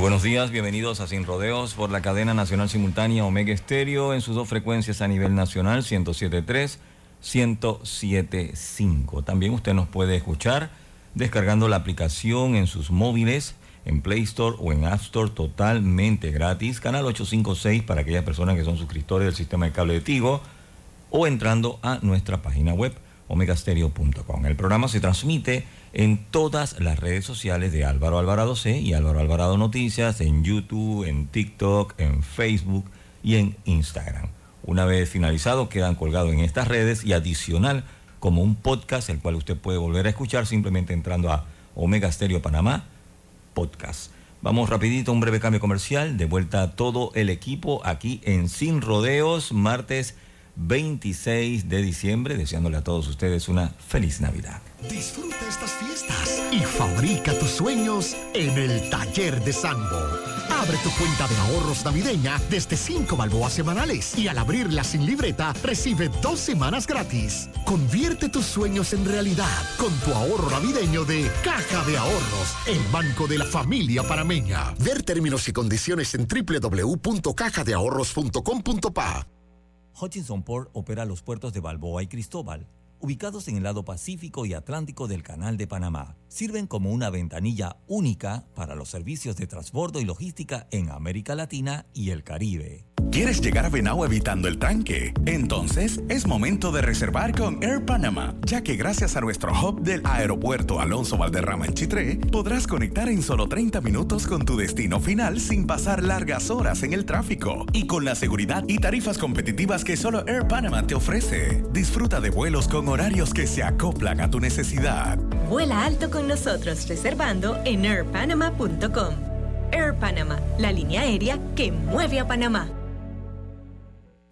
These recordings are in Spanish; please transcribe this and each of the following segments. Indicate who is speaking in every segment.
Speaker 1: Buenos días, bienvenidos a Sin Rodeos por la cadena nacional simultánea Omega Estéreo en sus dos frecuencias a nivel nacional 107.3, 107.5. También usted nos puede escuchar descargando la aplicación en sus móviles, en Play Store o en App Store totalmente gratis, canal 856 para aquellas personas que son suscriptores del sistema de cable de Tigo o entrando a nuestra página web omegastereo.com. El programa se transmite en todas las redes sociales de Álvaro Alvarado C y Álvaro Alvarado Noticias, en YouTube, en TikTok, en Facebook y en Instagram. Una vez finalizado, quedan colgados en estas redes y adicional como un podcast, el cual usted puede volver a escuchar simplemente entrando a Omega Stereo Panamá Podcast. Vamos rapidito, un breve cambio comercial. De vuelta a todo el equipo aquí en Sin Rodeos, martes 26 de diciembre, deseándole a todos ustedes una feliz Navidad.
Speaker 2: Disfruta estas fiestas y fabrica tus sueños en el taller de Sambo. Abre tu cuenta de ahorros navideña desde 5 balboas semanales y al abrirla sin libreta recibe dos semanas gratis. Convierte tus sueños en realidad con tu ahorro navideño de Caja de Ahorros, el banco de la familia panameña. Ver términos y condiciones en www.cajadeahorros.com.pa.
Speaker 1: Hutchinson Port opera los puertos de Balboa y Cristóbal, ubicados en el lado Pacífico y Atlántico del Canal de Panamá. Sirven como una ventanilla única para los servicios de transbordo y logística en América Latina y el Caribe.
Speaker 3: ¿Quieres llegar a Venao evitando el tranque? Entonces es momento de reservar con Air Panama, ya que gracias a nuestro hub del aeropuerto Alonso Valderrama en Chitré, podrás conectar en solo 30 minutos con tu destino final sin pasar largas horas en el tráfico y con la seguridad y tarifas competitivas que solo Air Panama te ofrece. Disfruta de vuelos con horarios que se acoplan a tu necesidad.
Speaker 4: Vuela alto con nosotros reservando en airpanama.com. Air Panama, la línea aérea que mueve a Panamá.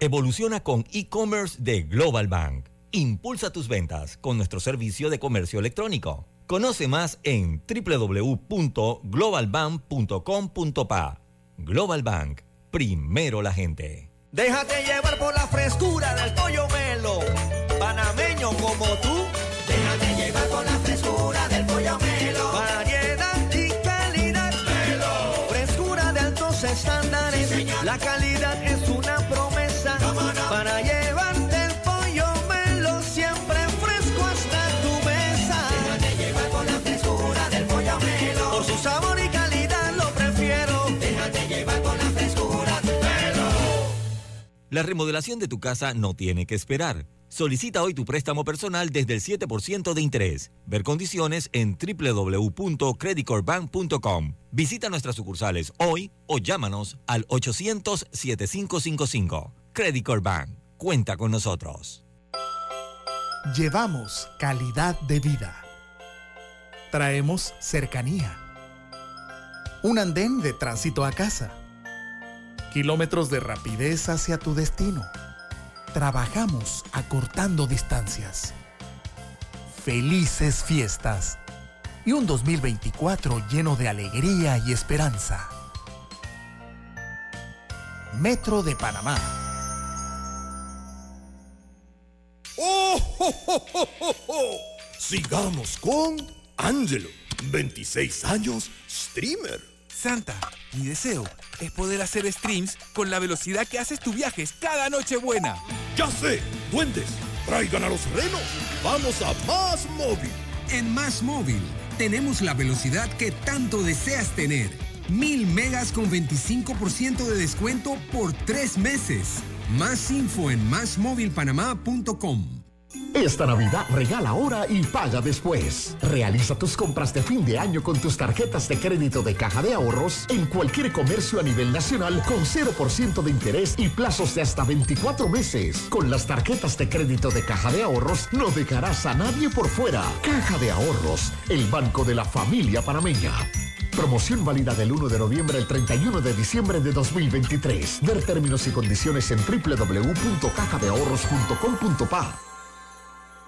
Speaker 1: Evoluciona con e-commerce de Global Bank. Impulsa tus ventas con nuestro servicio de comercio electrónico. Conoce más en www.globalbank.com.pa. Global Bank, primero la gente.
Speaker 5: Déjate llevar por la frescura del pollo melo, panameño como tú. La calidad es una La
Speaker 1: remodelación de tu casa no tiene que esperar. Solicita hoy tu préstamo personal desde el 7% de interés. Ver condiciones en www.creditcorbank.com. Visita nuestras sucursales hoy o llámanos al 800-7555. Credit. Cuenta con nosotros.
Speaker 6: Llevamos calidad de vida. Traemos cercanía. Un andén de tránsito a casa. Kilómetros de rapidez hacia tu destino. Trabajamos acortando distancias. Felices fiestas. Y un 2024 lleno de alegría y esperanza. Metro de Panamá.
Speaker 7: ¡Oh, Sigamos con Angelo, 26 años, streamer.
Speaker 8: Santa, mi deseo es poder hacer streams con la velocidad que haces tus viajes cada noche buena.
Speaker 7: Ya sé, duendes, traigan a los renos. Vamos a Más Móvil.
Speaker 9: En Más Móvil tenemos la velocidad que tanto deseas tener. Mil megas con 25% de descuento por tres meses. Más info en másmóvilpanamá.com.
Speaker 2: Esta Navidad regala ahora y paga después. Realiza tus compras de fin de año con tus tarjetas de crédito de caja de ahorros en cualquier comercio a nivel nacional con 0% de interés y plazos de hasta 24 meses. Con las tarjetas de crédito de caja de ahorros no dejarás a nadie por fuera. Caja de ahorros, el banco de la familia panameña. Promoción válida del 1 de noviembre al 31 de diciembre de 2023. Ver términos y condiciones en www.cajadeahorros.com.pa.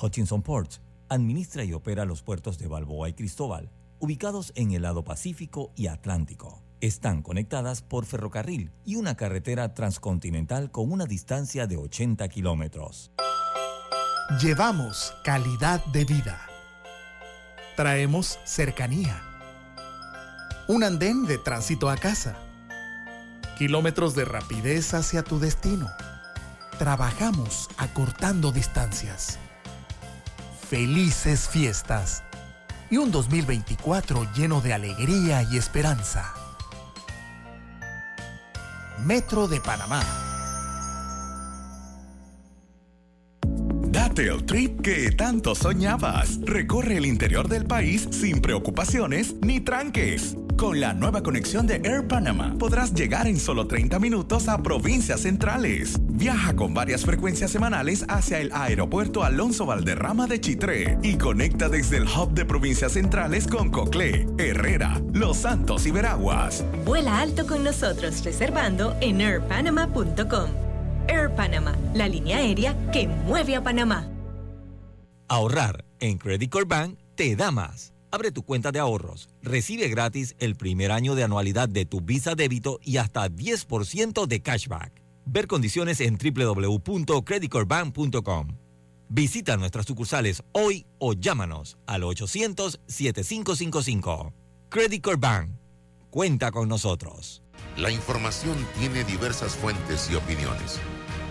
Speaker 1: Hutchinson Ports administra y opera los puertos de Balboa y Cristóbal, ubicados en el lado Pacífico y Atlántico. Están conectadas por ferrocarril y una carretera transcontinental con una distancia de 80 kilómetros.
Speaker 6: Llevamos calidad de vida. Traemos cercanía. Un andén de tránsito a casa. Kilómetros de rapidez hacia tu destino. Trabajamos acortando distancias. Felices fiestas. Y un 2024 lleno de alegría y esperanza. Metro de Panamá.
Speaker 3: Date el trip que tanto soñabas. Recorre el interior del país sin preocupaciones ni tranques. Con la nueva conexión de Air Panama podrás llegar en solo 30 minutos a provincias centrales. Viaja con varias frecuencias semanales hacia el aeropuerto Alonso Valderrama de Chitré y conecta desde el hub de provincias centrales con Coclé, Herrera, Los Santos y Veraguas.
Speaker 4: Vuela alto con nosotros reservando en airpanama.com. Air Panama, la línea aérea que mueve a Panamá.
Speaker 1: Ahorrar en Credit Core Bank te da más. Abre tu cuenta de ahorros, recibe gratis el primer año de anualidad de tu Visa débito y hasta 10% de cashback. Ver condiciones en www.creditcorebank.com. Visita nuestras sucursales hoy o llámanos al 800-7555. Credit Core. Cuenta con nosotros.
Speaker 10: La información tiene diversas fuentes y opiniones.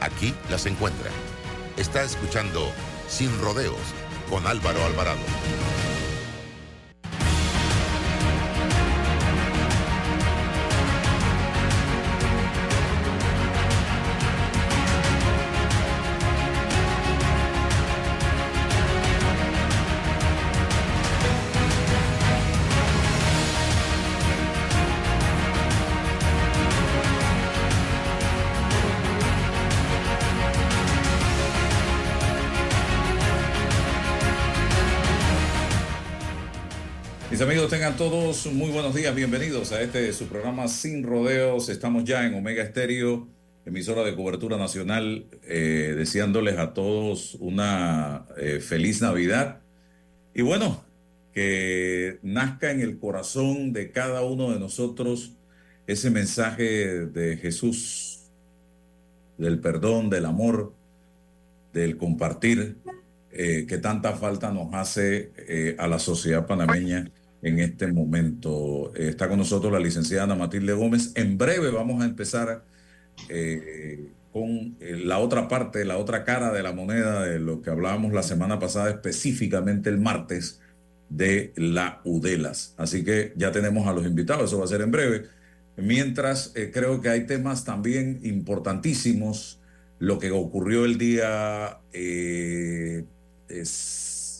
Speaker 10: Aquí las encuentra. Está escuchando Sin Rodeos con Álvaro Alvarado.
Speaker 11: Tengan todos muy buenos días, bienvenidos a este su programa Sin Rodeos. Estamos ya en Omega Estéreo, emisora de cobertura nacional, eh, deseándoles a todos una eh, feliz Navidad. Y bueno, que nazca en el corazón de cada uno de nosotros ese mensaje de Jesús, del perdón, del amor, del compartir, eh, que tanta falta nos hace eh, a la sociedad panameña en este momento. Eh, está con nosotros la licenciada Ana Matilde Gómez. En breve vamos a empezar eh, con eh, la otra parte, la otra cara de la moneda de lo que hablábamos la semana pasada, específicamente el martes de la UDELAS. Así que ya tenemos a los invitados, eso va a ser en breve. Mientras creo que hay temas también importantísimos, lo que ocurrió el día es,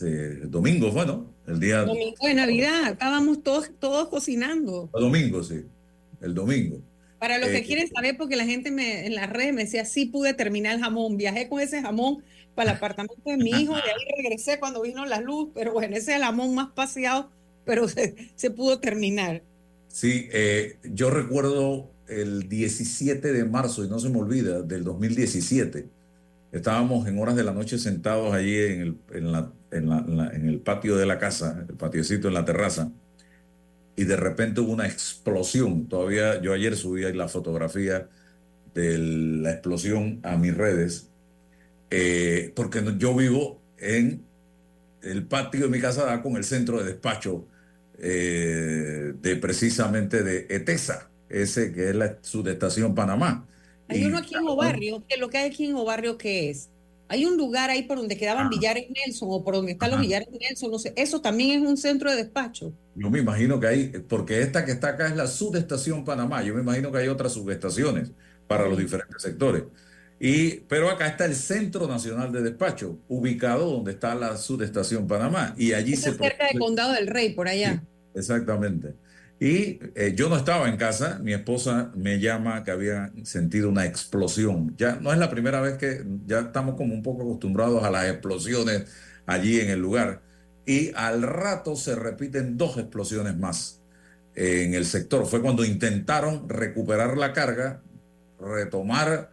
Speaker 11: eh, domingo, bueno, el día
Speaker 12: Domingo de Navidad, estábamos todos, todos cocinando.
Speaker 11: domingo, sí, el domingo.
Speaker 12: Para los
Speaker 11: Eh,
Speaker 12: que quieren saber, porque la gente me, en las redes me decía, sí pude terminar el jamón, viajé con ese jamón para el apartamento de mi hijo, de ahí regresé cuando vino la luz, pero bueno, ese es el jamón más paseado, pero se, se pudo terminar.
Speaker 11: Sí, eh, yo recuerdo el 17 de marzo, y no se me olvida, del 2017. Estábamos en horas de la noche sentados allí en el, en la- en la- en la- en el patio de la casa, el patiecito en la terraza, y de repente hubo una explosión. Todavía yo ayer subí ahí la fotografía de la explosión a mis redes eh, porque yo vivo en el patio de mi casa da con el centro de despacho eh, de precisamente de ETESA, ese que es la subestación Panamá.
Speaker 12: Hay
Speaker 11: Y-
Speaker 12: uno aquí en Obarrio, que lo que hay aquí en Obarrio, ¿qué es? Hay un lugar ahí por donde quedaban billares Nelson o por donde están los billares Nelson, no sé, eso también es un centro de despacho.
Speaker 11: Yo me imagino que hay, porque esta que está acá es la subestación Panamá, yo me imagino que hay otras subestaciones para los diferentes sectores. Y, pero acá está el Centro Nacional de Despacho, ubicado donde está la subestación Panamá. Y allí
Speaker 12: Está
Speaker 11: se
Speaker 12: cerca de
Speaker 11: produce-
Speaker 12: Condado del Rey, por allá.
Speaker 11: Exactamente. Y eh, yo no estaba en casa, mi esposa me llama que había sentido una explosión. Ya no es la primera vez que ya estamos como un poco acostumbrados a las explosiones allí en el lugar. Y al rato se repiten dos explosiones más en el sector. Fue cuando intentaron recuperar la carga, retomar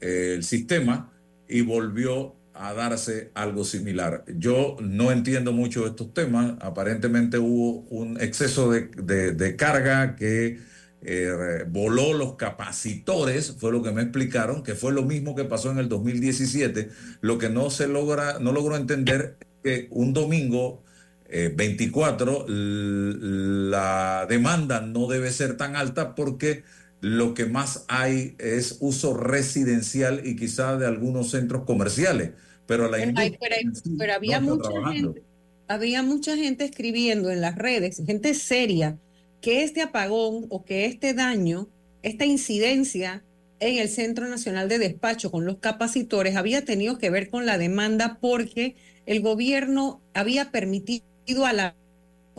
Speaker 11: eh, el sistema y volvió a darse algo similar. Yo no entiendo mucho estos temas. Aparentemente hubo un exceso de, de- carga que eh, voló los capacitores, fue lo que me explicaron, que fue lo mismo que pasó en el 2017. Lo que no se logra, no logro entender que un domingo eh, 24 l- la demanda no debe ser tan alta porque lo que más hay es uso residencial y quizá de algunos centros comerciales, pero la
Speaker 12: Pero, hay-
Speaker 11: industria
Speaker 12: pero hay-
Speaker 11: en sí
Speaker 12: pero había
Speaker 11: no
Speaker 12: mucha gente, había mucha gente escribiendo en las redes, gente seria, que este apagón o que este daño, esta incidencia en el Centro Nacional de Despacho con los capacitores había tenido que ver con la demanda porque el gobierno había permitido a la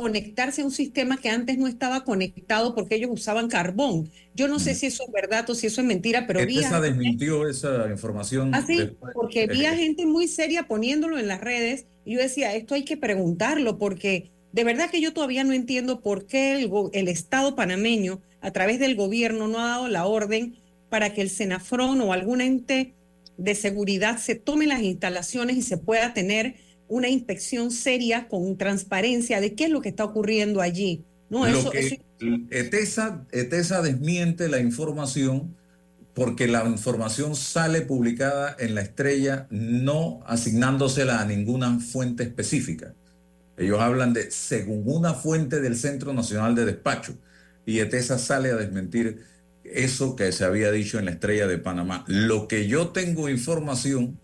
Speaker 12: conectarse a un sistema que antes no estaba conectado porque ellos usaban carbón. Yo no sé si eso es verdad o si eso es mentira, pero vi a
Speaker 11: ETESA
Speaker 12: gente-
Speaker 11: desmintió esa información.
Speaker 12: Así,
Speaker 11: después.
Speaker 12: porque vi a gente muy seria poniéndolo en las redes y yo decía, esto hay que preguntarlo porque de verdad que yo todavía no entiendo por qué el, el Estado panameño, a través del gobierno, no ha dado la orden para que el Senafrón o algún ente de seguridad se tome las instalaciones y se pueda tener una inspección seria con transparencia de qué es lo que está ocurriendo allí. No,
Speaker 11: Lo
Speaker 12: eso,
Speaker 11: que
Speaker 12: eso-
Speaker 11: ETESA, ETESA desmiente la información porque la información sale publicada en la estrella no asignándosela a ninguna fuente específica. Ellos hablan de según una fuente del Centro Nacional de Despacho y ETESA sale a desmentir eso que se había dicho en la estrella de Panamá. Lo que yo tengo información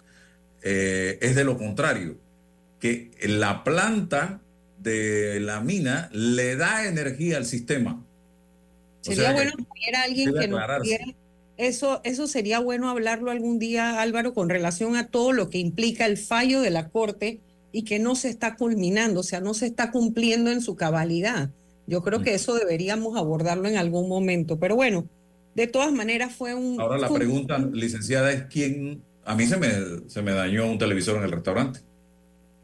Speaker 11: eh, es de lo contrario, que la planta de la mina le da energía al sistema. O
Speaker 12: Sería
Speaker 11: sea
Speaker 12: bueno que hubiera alguien que nos Eso, eso sería bueno hablarlo algún día, Álvaro, con relación a todo lo que implica el fallo de la Corte y que no se está culminando, o sea, no se está cumpliendo en su cabalidad. Yo creo que eso deberíamos abordarlo en algún momento. Pero bueno, de todas maneras fue un...
Speaker 11: Ahora la pregunta, licenciada, es quién... A mí se me, se me dañó un televisor en el restaurante.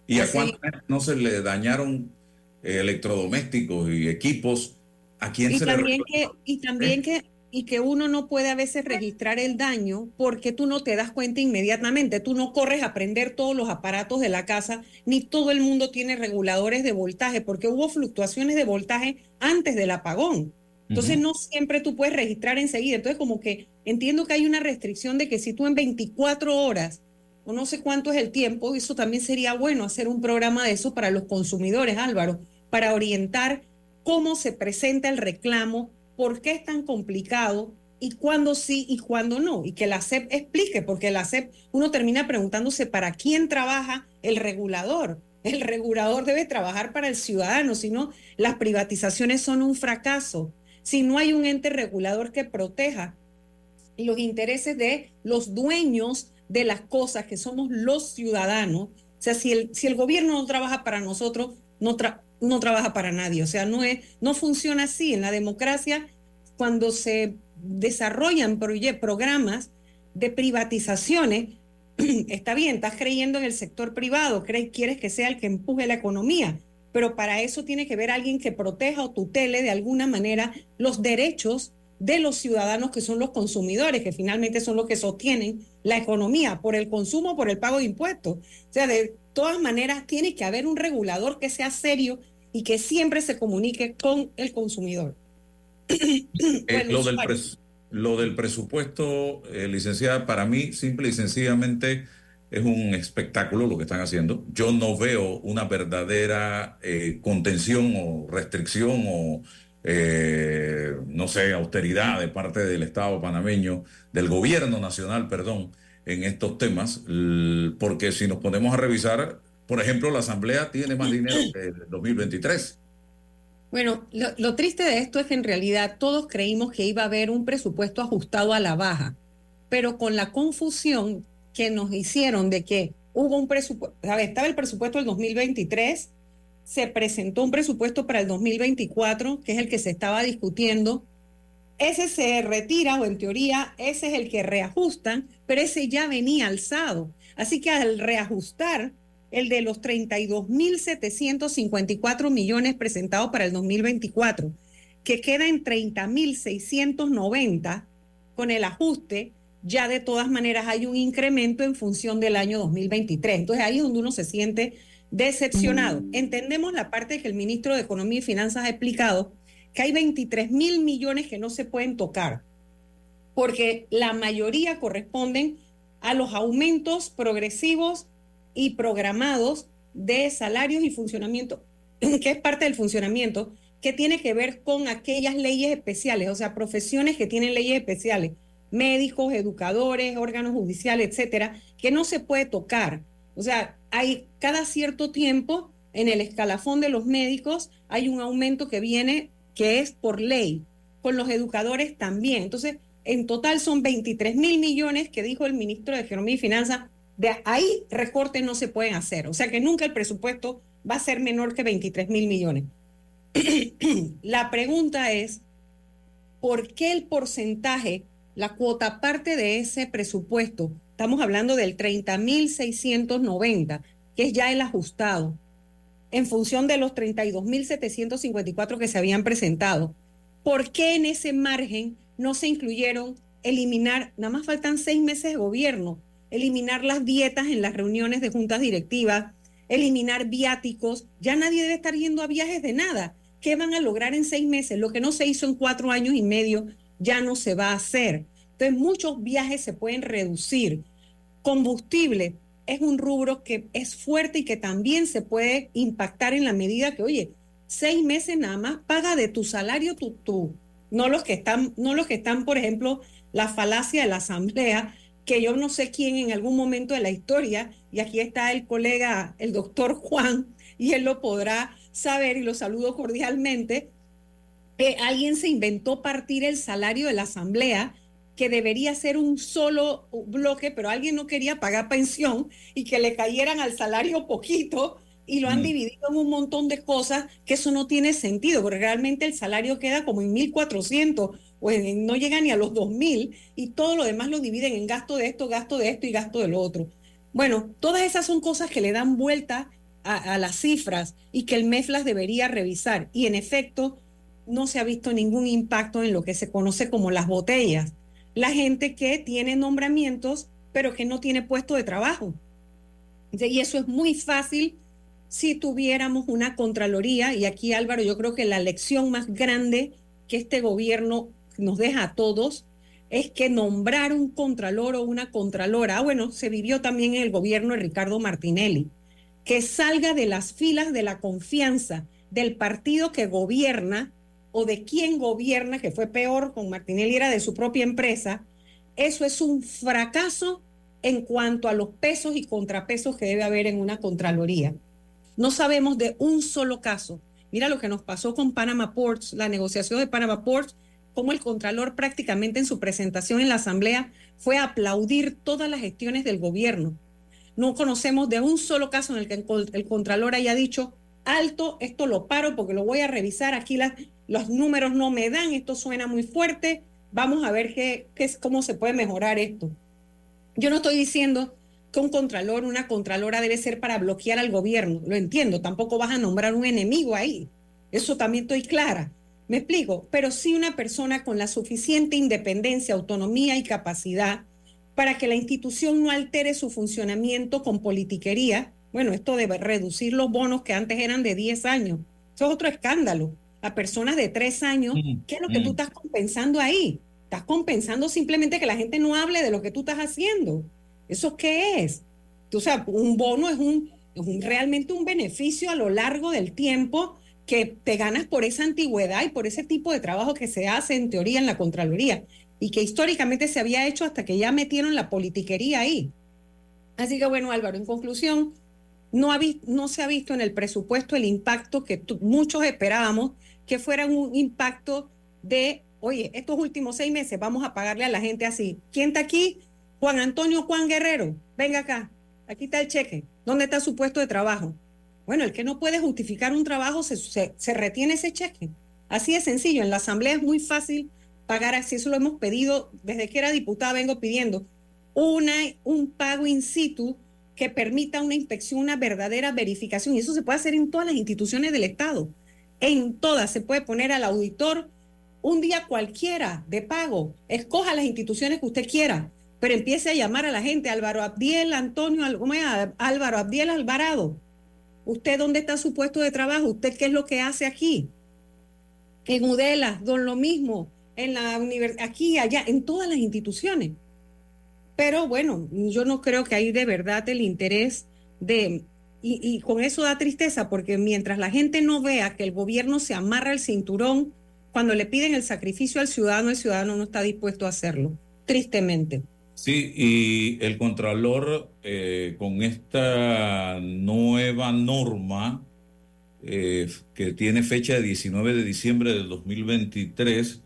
Speaker 11: ¿Y
Speaker 12: ¿Ah,
Speaker 11: a
Speaker 12: sí?
Speaker 11: cuántos no se le dañaron eh, electrodomésticos y equipos? ¿A quién
Speaker 12: Y
Speaker 11: se le
Speaker 12: también
Speaker 11: reclamó?
Speaker 12: que, y también que, y que uno no puede a veces registrar el daño porque tú no te das cuenta inmediatamente. Tú no corres a prender todos los aparatos de la casa, ni todo el mundo tiene reguladores de voltaje, porque hubo fluctuaciones de voltaje antes del apagón. Entonces
Speaker 13: Ujú.
Speaker 12: no siempre tú puedes registrar enseguida. Entonces como que entiendo que hay una restricción de que si tú en 24 horas o no sé cuánto es el tiempo, eso también sería bueno hacer un programa de eso para los consumidores, Álvaro, para orientar cómo se presenta el reclamo, por qué es tan complicado y cuándo sí y cuándo no. Y que la SEP explique, porque la SEP uno termina preguntándose para quién trabaja el regulador. El regulador debe trabajar para el ciudadano, si no, las privatizaciones son un fracaso. Si no hay un ente regulador que proteja los intereses de los dueños de las cosas que somos los ciudadanos. O sea, si el, si el gobierno no trabaja para nosotros, no, tra- no trabaja para nadie. O sea, no, es, no funciona así. En la democracia, cuando se desarrollan programas de privatizaciones, está bien, estás creyendo en el sector privado, crees, quieres que sea el que empuje la economía, pero para eso tiene que haber alguien que proteja o tutele de alguna manera los derechos de los ciudadanos que son los consumidores, que finalmente son los que sostienen la economía por el consumo, por el pago de impuestos. O sea, de todas maneras tiene que haber un regulador que sea serio y que siempre se comunique con el consumidor.
Speaker 11: Eh,
Speaker 12: Bueno,
Speaker 11: lo, del lo del presupuesto, eh, licenciada, para mí, simple y sencillamente, es un espectáculo lo que están haciendo. Yo no veo una verdadera eh, contención o restricción o, eh, no sé, austeridad de parte del Estado panameño, del gobierno nacional, perdón, en estos temas, porque si nos ponemos a revisar, por ejemplo, la Asamblea tiene más dinero que el 2023.
Speaker 12: Bueno, lo, lo triste de esto es que en realidad todos creímos que iba a haber un presupuesto ajustado a la baja, pero con la confusión que nos hicieron de que hubo un presupuesto, estaba el presupuesto del 2023, se presentó un presupuesto para el 2024, que es el que se estaba discutiendo, ese se retira o en teoría ese es el que reajustan, pero ese ya venía alzado. Así que al reajustar el de los 32.754 millones presentados para el 2024, que queda en 30.690 con el ajuste, ya de todas maneras hay un incremento en función del año 2023. Entonces ahí es donde uno se siente decepcionado. Entendemos la parte que el ministro de Economía y Finanzas ha explicado, que hay 23 mil millones que no se pueden tocar, porque la mayoría corresponden a los aumentos progresivos y programados de salarios y funcionamiento, que es parte del funcionamiento, que tiene que ver con aquellas leyes especiales, o sea, profesiones que tienen leyes especiales, médicos, educadores, órganos judiciales, etcétera, que no se puede tocar. O sea, hay cada cierto tiempo en el escalafón de los médicos hay un aumento que viene que es por ley, con los educadores también. Entonces, en total son 23 mil millones que dijo el ministro de Economía y Finanzas. De ahí recortes no se pueden hacer. O sea que nunca el presupuesto va a ser menor que 23 mil millones. La pregunta es, ¿por qué el porcentaje, la cuota parte de ese presupuesto, estamos hablando del 30.690, que es ya el ajustado, en función de los 32.754 que se habían presentado. ¿Por qué en ese margen no se incluyeron eliminar, nada más faltan seis meses de gobierno, eliminar las dietas en las reuniones de juntas directivas, eliminar viáticos? Ya nadie debe estar yendo a viajes de nada. ¿Qué van a lograr en seis meses? Lo que no se hizo en cuatro años y medio ya no se va a hacer. Entonces muchos viajes se pueden reducir. Combustible, es un rubro que es fuerte y que también se puede impactar en la medida que, oye, seis meses nada más paga de tu salario tú, tú. No los que están, no los que están, por ejemplo, la falacia de la asamblea, que yo no sé quién en algún momento de la historia, y aquí está el colega, el doctor Juan, y él lo podrá saber, y lo saludo cordialmente, que alguien se inventó partir el salario de la asamblea que debería ser un solo bloque, pero alguien no quería pagar pensión y que le cayeran al salario poquito y lo han
Speaker 11: Mm.
Speaker 12: dividido en un montón de cosas que eso no tiene sentido, porque realmente el salario queda como en 1.400 o en- no llega ni a los 2.000 y todo lo demás lo dividen en gasto de esto, gasto de esto y gasto de lo otro. Bueno, todas esas son cosas que le dan vuelta a, a las cifras y que el MEF las debería revisar. Y en efecto, no se ha visto ningún impacto en lo que se conoce como las botellas. La gente que tiene nombramientos, pero que no tiene puesto de trabajo. Y eso es muy fácil si tuviéramos una Contraloría. Y aquí, Álvaro, yo creo que la lección más grande que este gobierno nos deja a todos es que nombrar un contralor o una contralora, ah, bueno, se vivió también en el gobierno de Ricardo Martinelli, que salga de las filas de la confianza del partido que gobierna o de quien gobierna, que fue peor con Martinelli, era de su propia empresa, eso es un fracaso en cuanto a los pesos y contrapesos que debe haber en una Contraloría. No sabemos de un solo caso. Mira lo que nos pasó con Panama Ports, la negociación de Panama Ports, como el Contralor prácticamente en su presentación en la Asamblea fue a aplaudir todas las gestiones del gobierno. No conocemos de un solo caso en el que el Contralor haya dicho, alto, esto lo paro porque lo voy a revisar, aquí las, los números no me dan, esto suena muy fuerte, vamos a ver qué, qué cómo se puede mejorar esto. Yo no estoy diciendo que un contralor, una contralora debe ser para bloquear al gobierno, lo entiendo, tampoco vas a nombrar un enemigo ahí, eso también estoy clara, me explico, pero sí una persona con la suficiente independencia, autonomía y capacidad para que la institución no altere su funcionamiento con politiquería. Bueno, esto debe reducir los bonos que antes eran de 10 años. Eso es otro escándalo. A personas de 3 años, ¿qué es lo que tú estás compensando ahí? Estás compensando simplemente que la gente no hable de lo que tú estás haciendo. ¿Eso qué es? o sea, un bono es un, es un realmente un beneficio a lo largo del tiempo que te ganas por esa antigüedad y por ese tipo de trabajo que se hace en teoría en la Contraloría y que históricamente se había hecho hasta que ya metieron la politiquería ahí. Así que bueno, Álvaro, en conclusión, no, ha no se ha visto en el presupuesto el impacto que muchos esperábamos que fuera un impacto de, oye, estos últimos seis meses vamos a pagarle a la gente así. ¿Quién está aquí? Juan Antonio Juan Guerrero, venga acá, aquí está el cheque. ¿Dónde está su puesto de trabajo? Bueno, el que no puede justificar un trabajo se, se, retiene ese cheque. Así de sencillo. En la Asamblea es muy fácil pagar así. Eso lo hemos pedido desde que era diputada, vengo pidiendo una, un pago in situ que permita una inspección, una verdadera verificación. Y eso se puede hacer en todas las instituciones del Estado. En todas se puede poner al auditor un día cualquiera de pago. Escoja las instituciones que usted quiera, pero empiece a llamar a la gente. Álvaro Abdiel, Antonio, Álvaro Abdiel Alvarado ¿Usted dónde está su puesto de trabajo? ¿Usted qué es lo que hace aquí? En Udela, don lo mismo, en la universidad, aquí, allá, en todas las instituciones. Pero bueno, yo no creo que hay de verdad el interés de, y, y, con eso da tristeza, porque mientras la gente no vea que el gobierno se amarra el cinturón, cuando le piden el sacrificio al ciudadano, el ciudadano no está dispuesto a hacerlo, tristemente.
Speaker 11: Sí, y el Contralor eh, con esta nueva norma eh, que tiene fecha de 19 de diciembre del 2023,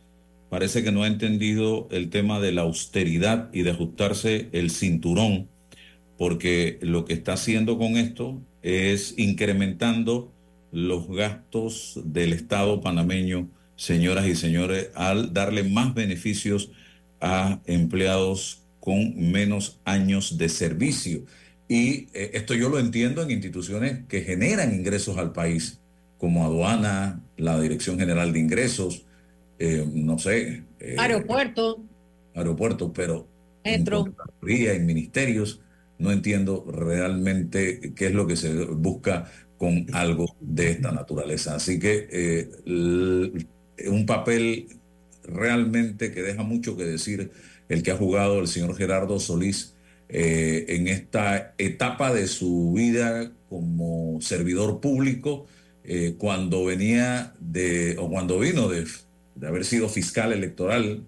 Speaker 11: parece que no ha entendido el tema de la austeridad y de ajustarse el cinturón, porque lo que está haciendo con esto es incrementando los gastos del Estado panameño, señoras y señores, al darle más beneficios a empleados con menos años de servicio. Y eh, esto yo lo entiendo en instituciones que generan ingresos al país, como aduana, la Dirección General de Ingresos, eh, no sé.
Speaker 12: Eh, aeropuerto.
Speaker 11: Aeropuerto, pero
Speaker 12: Entro.
Speaker 11: en en ministerios, no entiendo realmente qué es lo que se busca con algo de esta naturaleza. Así que un papel realmente que deja mucho que decir el que ha jugado el señor Gerardo Solís eh, en esta etapa de su vida como servidor público, eh, cuando venía de, o cuando vino de, de, haber sido fiscal electoral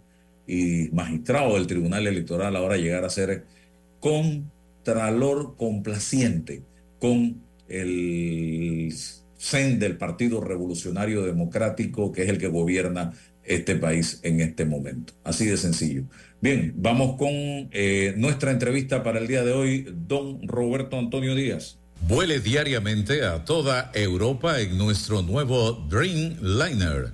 Speaker 11: y magistrado del Tribunal Electoral, ahora llegar a ser contralor complaciente con el CEN del Partido Revolucionario Democrático, que es el que gobierna este país en este momento. Así de sencillo. Bien, vamos con eh, nuestra entrevista para el día de hoy, don Roberto Antonio Díaz.
Speaker 13: Vuele diariamente a toda Europa en nuestro nuevo Dreamliner,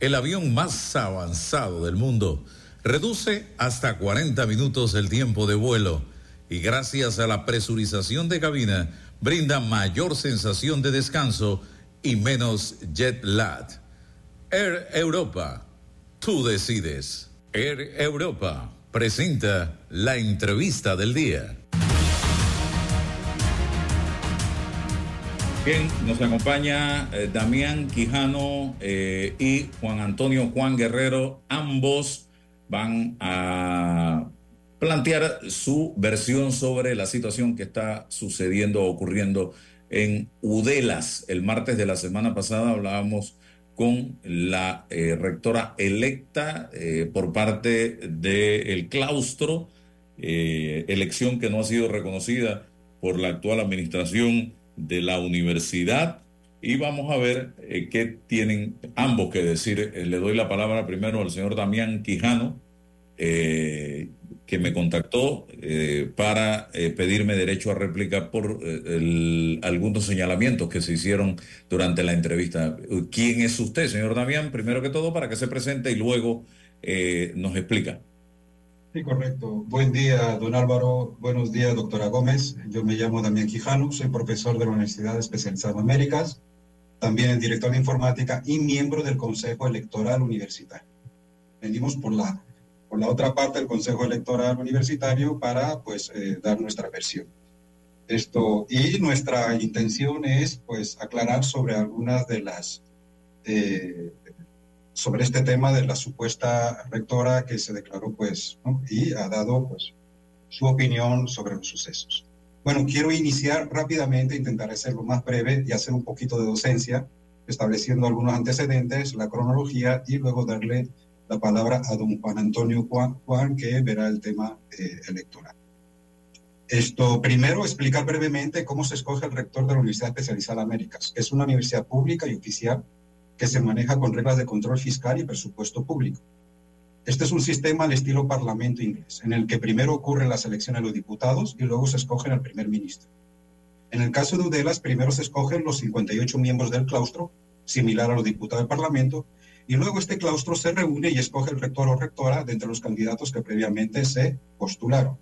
Speaker 13: el avión más avanzado del mundo. Reduce hasta 40 minutos el tiempo de vuelo y gracias a la presurización de cabina brinda mayor sensación de descanso y menos jet lag. Air Europa, tú decides. Air Europa presenta la entrevista del día.
Speaker 11: Bien, nos acompaña eh, Damián Quijano eh, y Juan Antonio Juan Guerrero. Ambos van a plantear su versión sobre la situación que está sucediendo, ocurriendo en Udelas. El martes de la semana pasada hablábamos con la eh, rectora electa eh, por parte del claustro, eh, elección que no ha sido reconocida por la actual administración de la universidad. Y vamos a ver qué tienen ambos que decir. le doy la palabra primero al señor Damián Quijano, que me contactó eh, para eh, pedirme derecho a réplica por eh, algunos señalamientos que se hicieron durante la entrevista. ¿Quién es usted, señor Damián? Primero que todo, para que se presente y luego nos explica.
Speaker 14: Sí, correcto. Buen día, don Álvaro. Buenos días, doctora Gómez. Yo me llamo Damián Quijano, soy profesor de la Universidad Especializada en Américas, también director de informática y miembro del Consejo Electoral Universitario. Venimos por la la otra parte del Consejo Electoral Universitario para pues eh, dar nuestra versión. Esto, y nuestra intención es pues aclarar sobre algunas de las, eh, sobre este tema de la supuesta rectora que se declaró pues, y ha dado pues su opinión sobre los sucesos. Bueno, quiero iniciar rápidamente, intentar hacerlo más breve y hacer un poquito de docencia, estableciendo algunos antecedentes, la cronología y luego darle la palabra a don Juan Antonio Juan, que verá el tema eh, electoral. Esto, primero, explicar brevemente cómo se escoge el rector de la Universidad Especializada de Américas, que es una universidad pública y oficial que se maneja con reglas de control fiscal y presupuesto público. Este es un sistema al estilo parlamento inglés, en el que primero ocurren las elecciones de los diputados y luego se escogen al primer ministro. En el caso de Udelas, primero se escogen los 58 miembros del claustro, similar a los diputados del Parlamento, y luego este claustro se reúne y escoge el rector o rectora de entre los candidatos que previamente se postularon.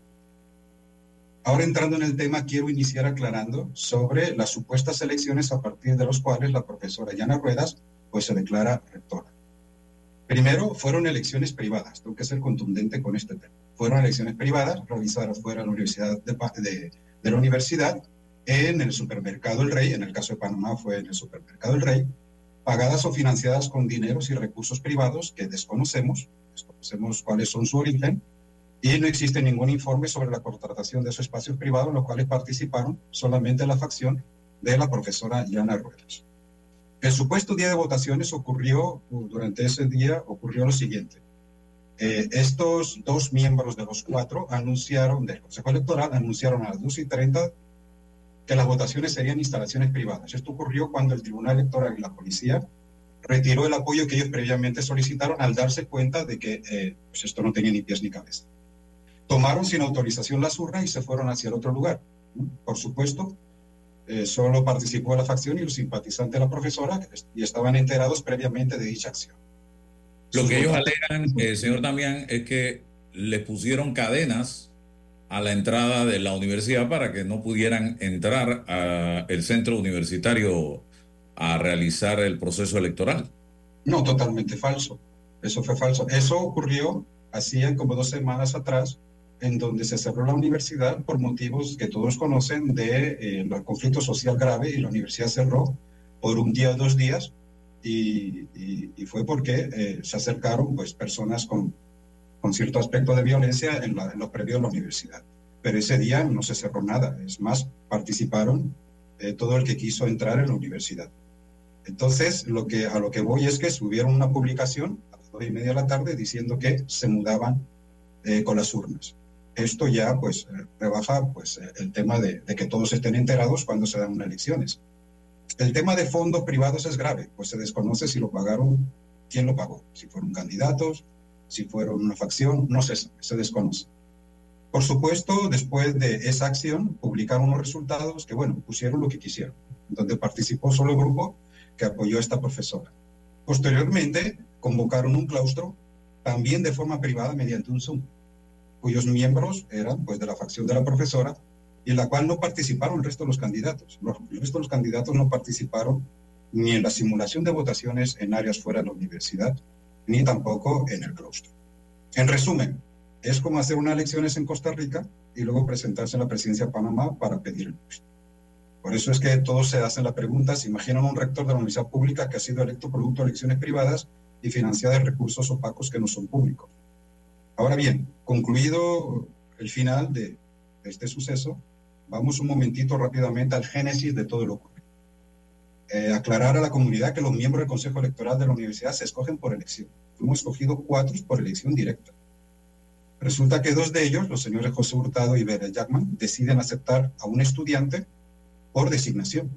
Speaker 14: Ahora entrando en el tema, quiero iniciar aclarando sobre las supuestas elecciones a partir de los cuales la profesora Yana Ruedas pues se declara rectora. Primero, fueron elecciones privadas, tengo que ser contundente con este tema. Fueron elecciones privadas realizadas fuera la Universidad de, de, de la Universidad en el supermercado El Rey, en el caso de Panamá fue en el supermercado El Rey, pagadas o financiadas con dineros y recursos privados que desconocemos, desconocemos cuáles son su origen, y no existe ningún informe sobre la contratación de esos espacios privados, en los cuales participaron solamente la facción de la profesora Yana Ruedas. El supuesto día de votaciones ocurrió, durante ese día ocurrió lo siguiente. Eh, estos dos miembros de los cuatro anunciaron, del Consejo Electoral, anunciaron a las 12 y 30 que las votaciones serían instalaciones privadas. Esto ocurrió cuando el Tribunal Electoral y la policía retiró el apoyo que ellos previamente solicitaron al darse cuenta de que eh, pues esto no tenía ni pies ni cabeza tomaron sin autorización las urnas y se fueron hacia el otro lugar. Por supuesto, eh, solo participó la facción y los simpatizantes de la profesora y estaban enterados previamente de dicha acción.
Speaker 11: Lo que ellos alegan, eh, señor Damián, es que le pusieron cadenas a la entrada de la universidad para que no pudieran entrar al centro universitario a realizar el proceso electoral.
Speaker 14: No, totalmente falso. Eso fue falso. Eso ocurrió hacía como dos semanas atrás en donde se cerró la universidad por motivos que todos conocen de eh, conflicto social grave y la universidad cerró por un día o dos días y, y, fue porque eh, se acercaron pues personas con, con cierto aspecto de violencia en, la, en lo previo a la universidad. Pero ese día no se cerró nada, es más, participaron eh, todo el que quiso entrar en la universidad. Entonces, lo que, a lo que voy es que subieron una publicación a las dos y media de la tarde diciendo que se mudaban eh, con las urnas esto ya pues eh, rebaja pues eh, el tema de, de, que todos estén enterados cuando se dan unas elecciones. El tema de fondos privados es grave, pues se desconoce si lo pagaron, quién lo pagó, si fueron candidatos, si fueron una facción, no se se desconoce. Por supuesto, después de esa acción, publicaron los resultados que, bueno, pusieron lo que quisieron, donde participó solo el grupo que apoyó a esta profesora. Posteriormente, convocaron un claustro, también de forma privada, mediante un Zoom cuyos miembros eran pues de la facción de la profesora y en la cual no participaron el resto de los candidatos. Los, el resto de los candidatos no participaron ni en la simulación de votaciones en áreas fuera de la universidad, ni tampoco en el claustro. En resumen, es como hacer unas elecciones en Costa Rica y luego presentarse en la presidencia de Panamá para pedir el puesto. Por eso es que todos se hacen la pregunta, ¿se imaginan un rector de la universidad pública que ha sido electo producto de elecciones privadas y financiada de recursos opacos que no son públicos? Ahora bien, concluido el final de, este suceso, vamos un momentito rápidamente al génesis de todo lo ocurrido. Eh, aclarar a la comunidad que los miembros del Consejo Electoral de la universidad se escogen por elección. Fuimos escogidos cuatro por elección directa. Resulta que dos de ellos, los señores José Hurtado y Vera Jackman, deciden aceptar a un estudiante por designación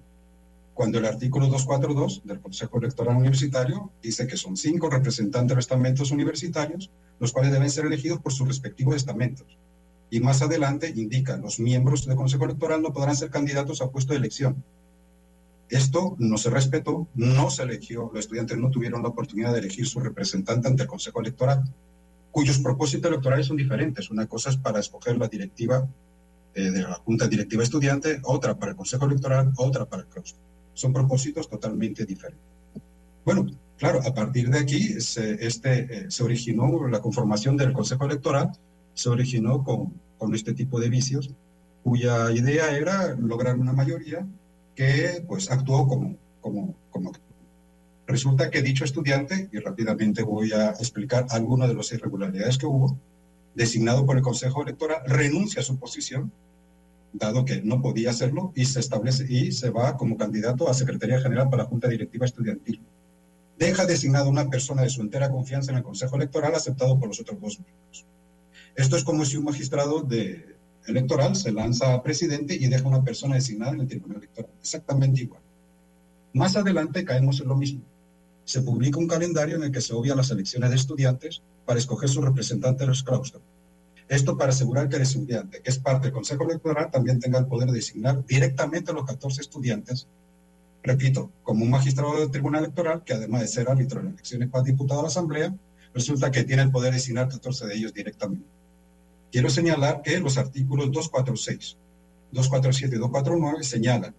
Speaker 14: cuando el artículo 242 del Consejo Electoral Universitario dice que son cinco representantes de estamentos universitarios, los cuales deben ser elegidos por sus respectivos estamentos. Y más adelante indica, los miembros del Consejo Electoral no podrán ser candidatos a puesto de elección. Esto no se respetó, no se eligió, los estudiantes no tuvieron la oportunidad de elegir su representante ante el Consejo Electoral, cuyos propósitos electorales son diferentes. Una cosa es para escoger la directiva eh, de la Junta Directiva Estudiante, otra para el Consejo Electoral, otra para el claustro son propósitos totalmente diferentes. Bueno, claro, a partir de aquí se, este, eh, se originó la conformación del Consejo Electoral, se originó con, con este tipo de vicios, cuya idea era lograr una mayoría que pues actuó como, como, Resulta que dicho estudiante, y rápidamente voy a explicar algunas de las irregularidades que hubo, designado por el Consejo Electoral, renuncia a su posición dado que no podía hacerlo, y se establece y se va como candidato a Secretaría General para la Junta Directiva Estudiantil. Deja designada una persona de su entera confianza en el Consejo Electoral aceptado por los otros dos miembros. Esto es como si un magistrado de, electoral se lanza a presidente y deja una persona designada en el Tribunal Electoral. Exactamente igual. Más adelante caemos en lo mismo. Se publica un calendario en el que se obvian las elecciones de estudiantes para escoger su representante de los claustros. Esto para asegurar que el estudiante, que es parte del Consejo Electoral, también tenga el poder de designar directamente a los 14 estudiantes, repito, como un magistrado del Tribunal Electoral, que además de ser árbitro en elecciones para diputado a la Asamblea, resulta que tiene el poder de designar 14 de ellos directamente. Quiero señalar que los artículos 246, 247 y 249 señalan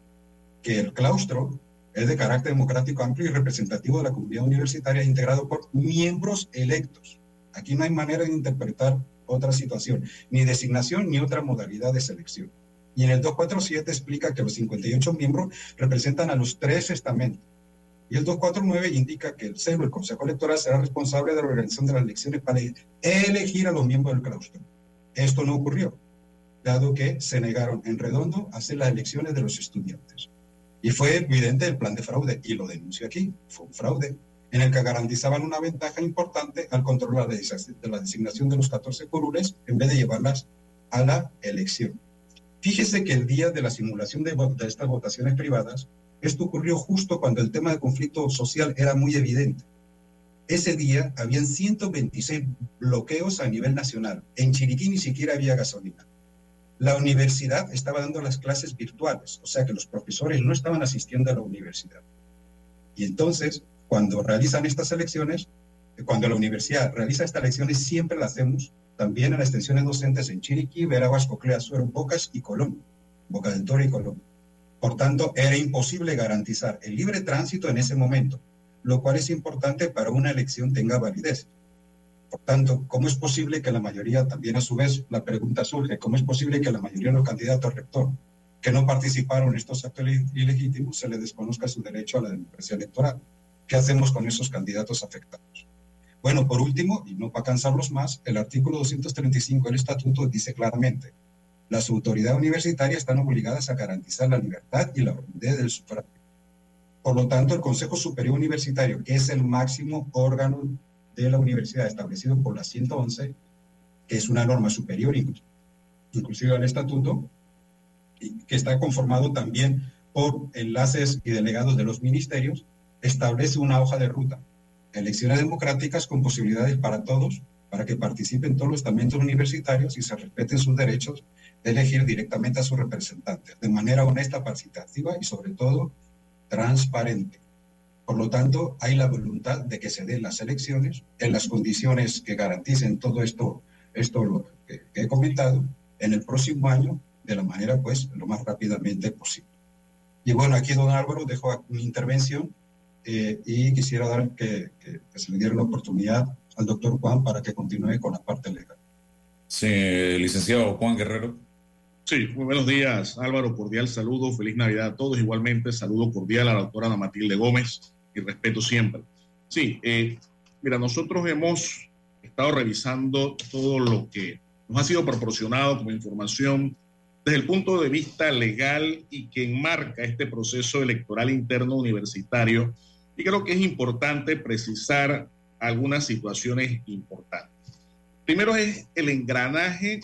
Speaker 14: que el claustro es de carácter democrático amplio y representativo de la comunidad universitaria integrado por miembros electos. Aquí no hay manera de interpretar otra situación, ni designación ni otra modalidad de selección. Y en el 247 explica que los 58 miembros representan a los tres estamentos. Y el 249 indica que el CENO, el Consejo Electoral, será responsable de la organización de las elecciones para elegir a los miembros del claustro. Esto no ocurrió, dado que se negaron en redondo a hacer las elecciones de los estudiantes. Y fue evidente el plan de fraude, y lo denuncio aquí, fue un fraude en el que garantizaban una ventaja importante al controlar la designación de los 14 curules en vez de llevarlas a la elección. Fíjese que el día de la simulación de, de estas votaciones privadas, esto ocurrió justo cuando el tema de conflicto social era muy evidente. Ese día habían 126 bloqueos a nivel nacional. En Chiriquí ni siquiera había gasolina. La universidad estaba dando las clases virtuales, o sea que los profesores no estaban asistiendo a la universidad. Y entonces, cuando realizan estas elecciones, cuando la universidad realiza estas elecciones, siempre las hacemos también en las extensiones docentes en Chiriquí, Veraguas, Coclea, Suero, Bocas y Colón, Boca del Toro y Colón. Por tanto, era imposible garantizar el libre tránsito en ese momento, lo cual es importante para una elección tenga validez. Por tanto, ¿cómo es posible que la mayoría, también a su vez la pregunta surge, ¿cómo es posible que la mayoría de los candidatos a rector que no participaron en estos actos ilegítimos se les desconozca su derecho a la democracia electoral? ¿Qué hacemos con esos candidatos afectados? Bueno, por último, y no para cansarlos más, el artículo 235 del estatuto dice claramente, las autoridades universitarias están obligadas a garantizar la libertad y la validez del sufragio. Por lo tanto, el Consejo Superior Universitario, que es el máximo órgano de la universidad establecido por la 111, que es una norma superior inclusive al estatuto, que está conformado también por enlaces y delegados de los ministerios, establece una hoja de ruta. Elecciones democráticas con posibilidades para todos, para que participen todos los estamentos universitarios y se respeten sus derechos de elegir directamente a sus representantes, de manera honesta, participativa y sobre todo transparente. Por lo tanto, hay la voluntad de que se den las elecciones en las condiciones que garanticen todo esto, esto lo que, he comentado, en el próximo año, de la manera, pues, lo más rápidamente posible. Y bueno, aquí don Álvaro dejó mi intervención eh, y quisiera dar que, que, se le diera la oportunidad al doctor Juan para que continúe con la parte legal.
Speaker 11: Sí, licenciado Juan Guerrero.
Speaker 15: Sí, buenos días, Álvaro. Cordial saludo, feliz Navidad a todos. Igualmente, saludo cordial a la doctora Ana Matilde Gómez y respeto siempre. Sí, eh, mira, nosotros hemos estado revisando todo lo que nos ha sido proporcionado como información desde el punto de vista legal y que enmarca este proceso electoral interno universitario. Y creo que es importante precisar algunas situaciones importantes. Primero es el engranaje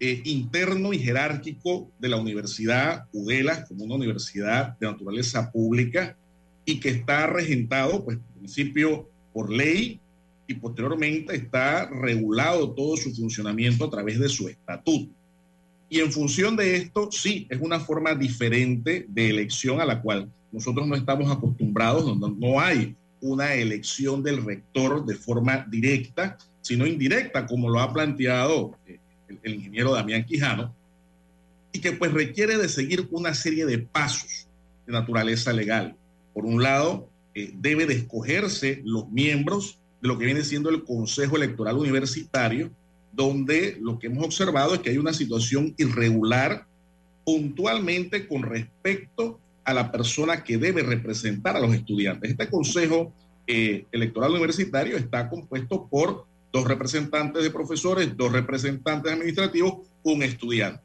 Speaker 15: eh, interno y jerárquico de la Universidad UDELA como una universidad de naturaleza pública y que está regentado, pues, en principio por ley y posteriormente está regulado todo su funcionamiento a través de su estatuto. Y en función de esto, sí, es una forma diferente de elección a la cual nosotros no estamos acostumbrados, donde no hay una elección del rector de forma directa, sino indirecta, como lo ha planteado el, ingeniero Damián Quijano, y que pues requiere de seguir una serie de pasos de naturaleza legal. Por un lado, eh, debe de escogerse los miembros de lo que viene siendo el Consejo Electoral Universitario, donde lo que hemos observado es que hay una situación irregular puntualmente con respecto a la persona que debe representar a los estudiantes. Este Consejo eh, Electoral Universitario está compuesto por dos representantes de profesores, dos representantes administrativos, un estudiante.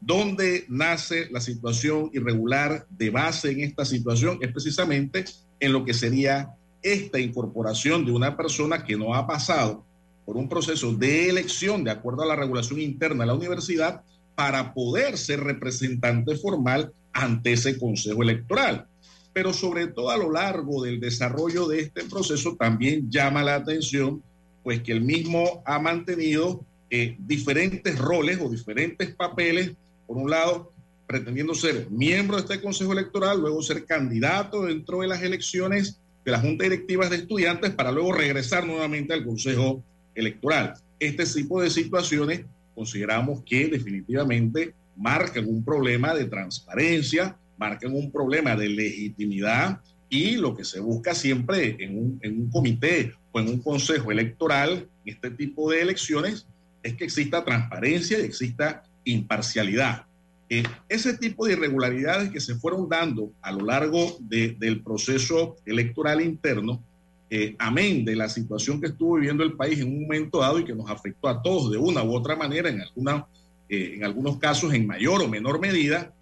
Speaker 15: ¿Dónde nace la situación irregular de base en esta situación? Es precisamente en lo que sería esta incorporación de una persona que no ha pasado por un proceso de elección de acuerdo a la regulación interna de la universidad para poder ser representante formal ante ese consejo electoral. Pero sobre todo a lo largo del desarrollo de este proceso también llama la atención, pues que el mismo ha mantenido eh, diferentes roles o diferentes papeles, por un lado, pretendiendo ser miembro de este consejo electoral, luego ser candidato dentro de las elecciones de la Junta Directiva de Estudiantes para luego regresar nuevamente al Consejo Electoral. Este tipo de situaciones consideramos que definitivamente marcan un problema de transparencia, marcan un problema de legitimidad y lo que se busca siempre en un, en un comité o en un consejo electoral, en este tipo de elecciones, es que exista transparencia y exista imparcialidad. Eh, ese tipo de irregularidades que se fueron dando a lo largo de, del proceso electoral interno, eh, amén de la situación que estuvo viviendo el país en un momento dado y que nos afectó a todos de una u otra manera, en, alguna, eh, en algunos casos en mayor o menor medida,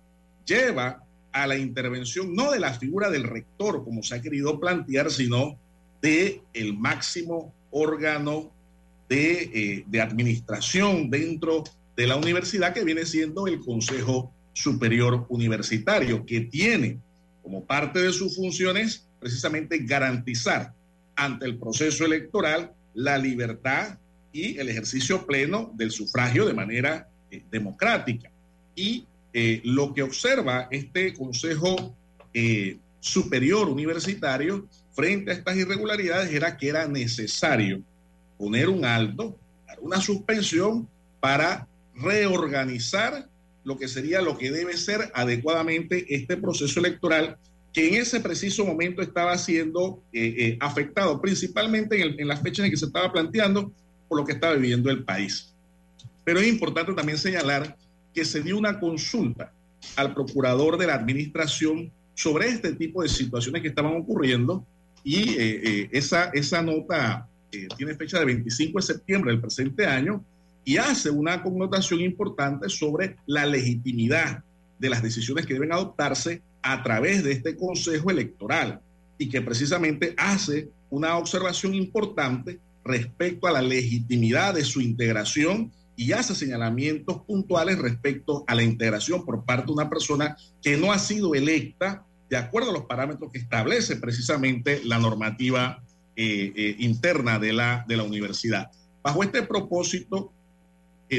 Speaker 15: lleva a la intervención no de la figura del rector, como se ha querido plantear, sino de el máximo órgano de, de administración dentro de la universidad, que viene siendo el Consejo Superior Universitario, que tiene como parte de sus funciones precisamente garantizar ante el proceso electoral la libertad y el ejercicio pleno del sufragio de manera eh, democrática. Y eh, lo que observa este Consejo eh, Superior Universitario frente a estas irregularidades era que era necesario poner un alto, una suspensión para reorganizar lo que sería lo que debe ser adecuadamente este proceso electoral que en ese preciso momento estaba siendo eh, eh, afectado principalmente en, en, las fechas en que se estaba planteando por lo que estaba viviendo el país. Pero es importante también señalar que se dio una consulta al procurador de la administración sobre este tipo de situaciones que estaban ocurriendo y eh, esa, esa nota tiene fecha de 25 de septiembre del presente año y hace una connotación importante sobre la legitimidad de las decisiones que deben adoptarse a través de este Consejo Electoral y que precisamente hace una observación importante respecto a la legitimidad de su integración y hace señalamientos puntuales respecto a la integración por parte de una persona que no ha sido electa de acuerdo a los parámetros que establece precisamente la normativa eh, eh, interna de la, de la universidad. Bajo este propósito,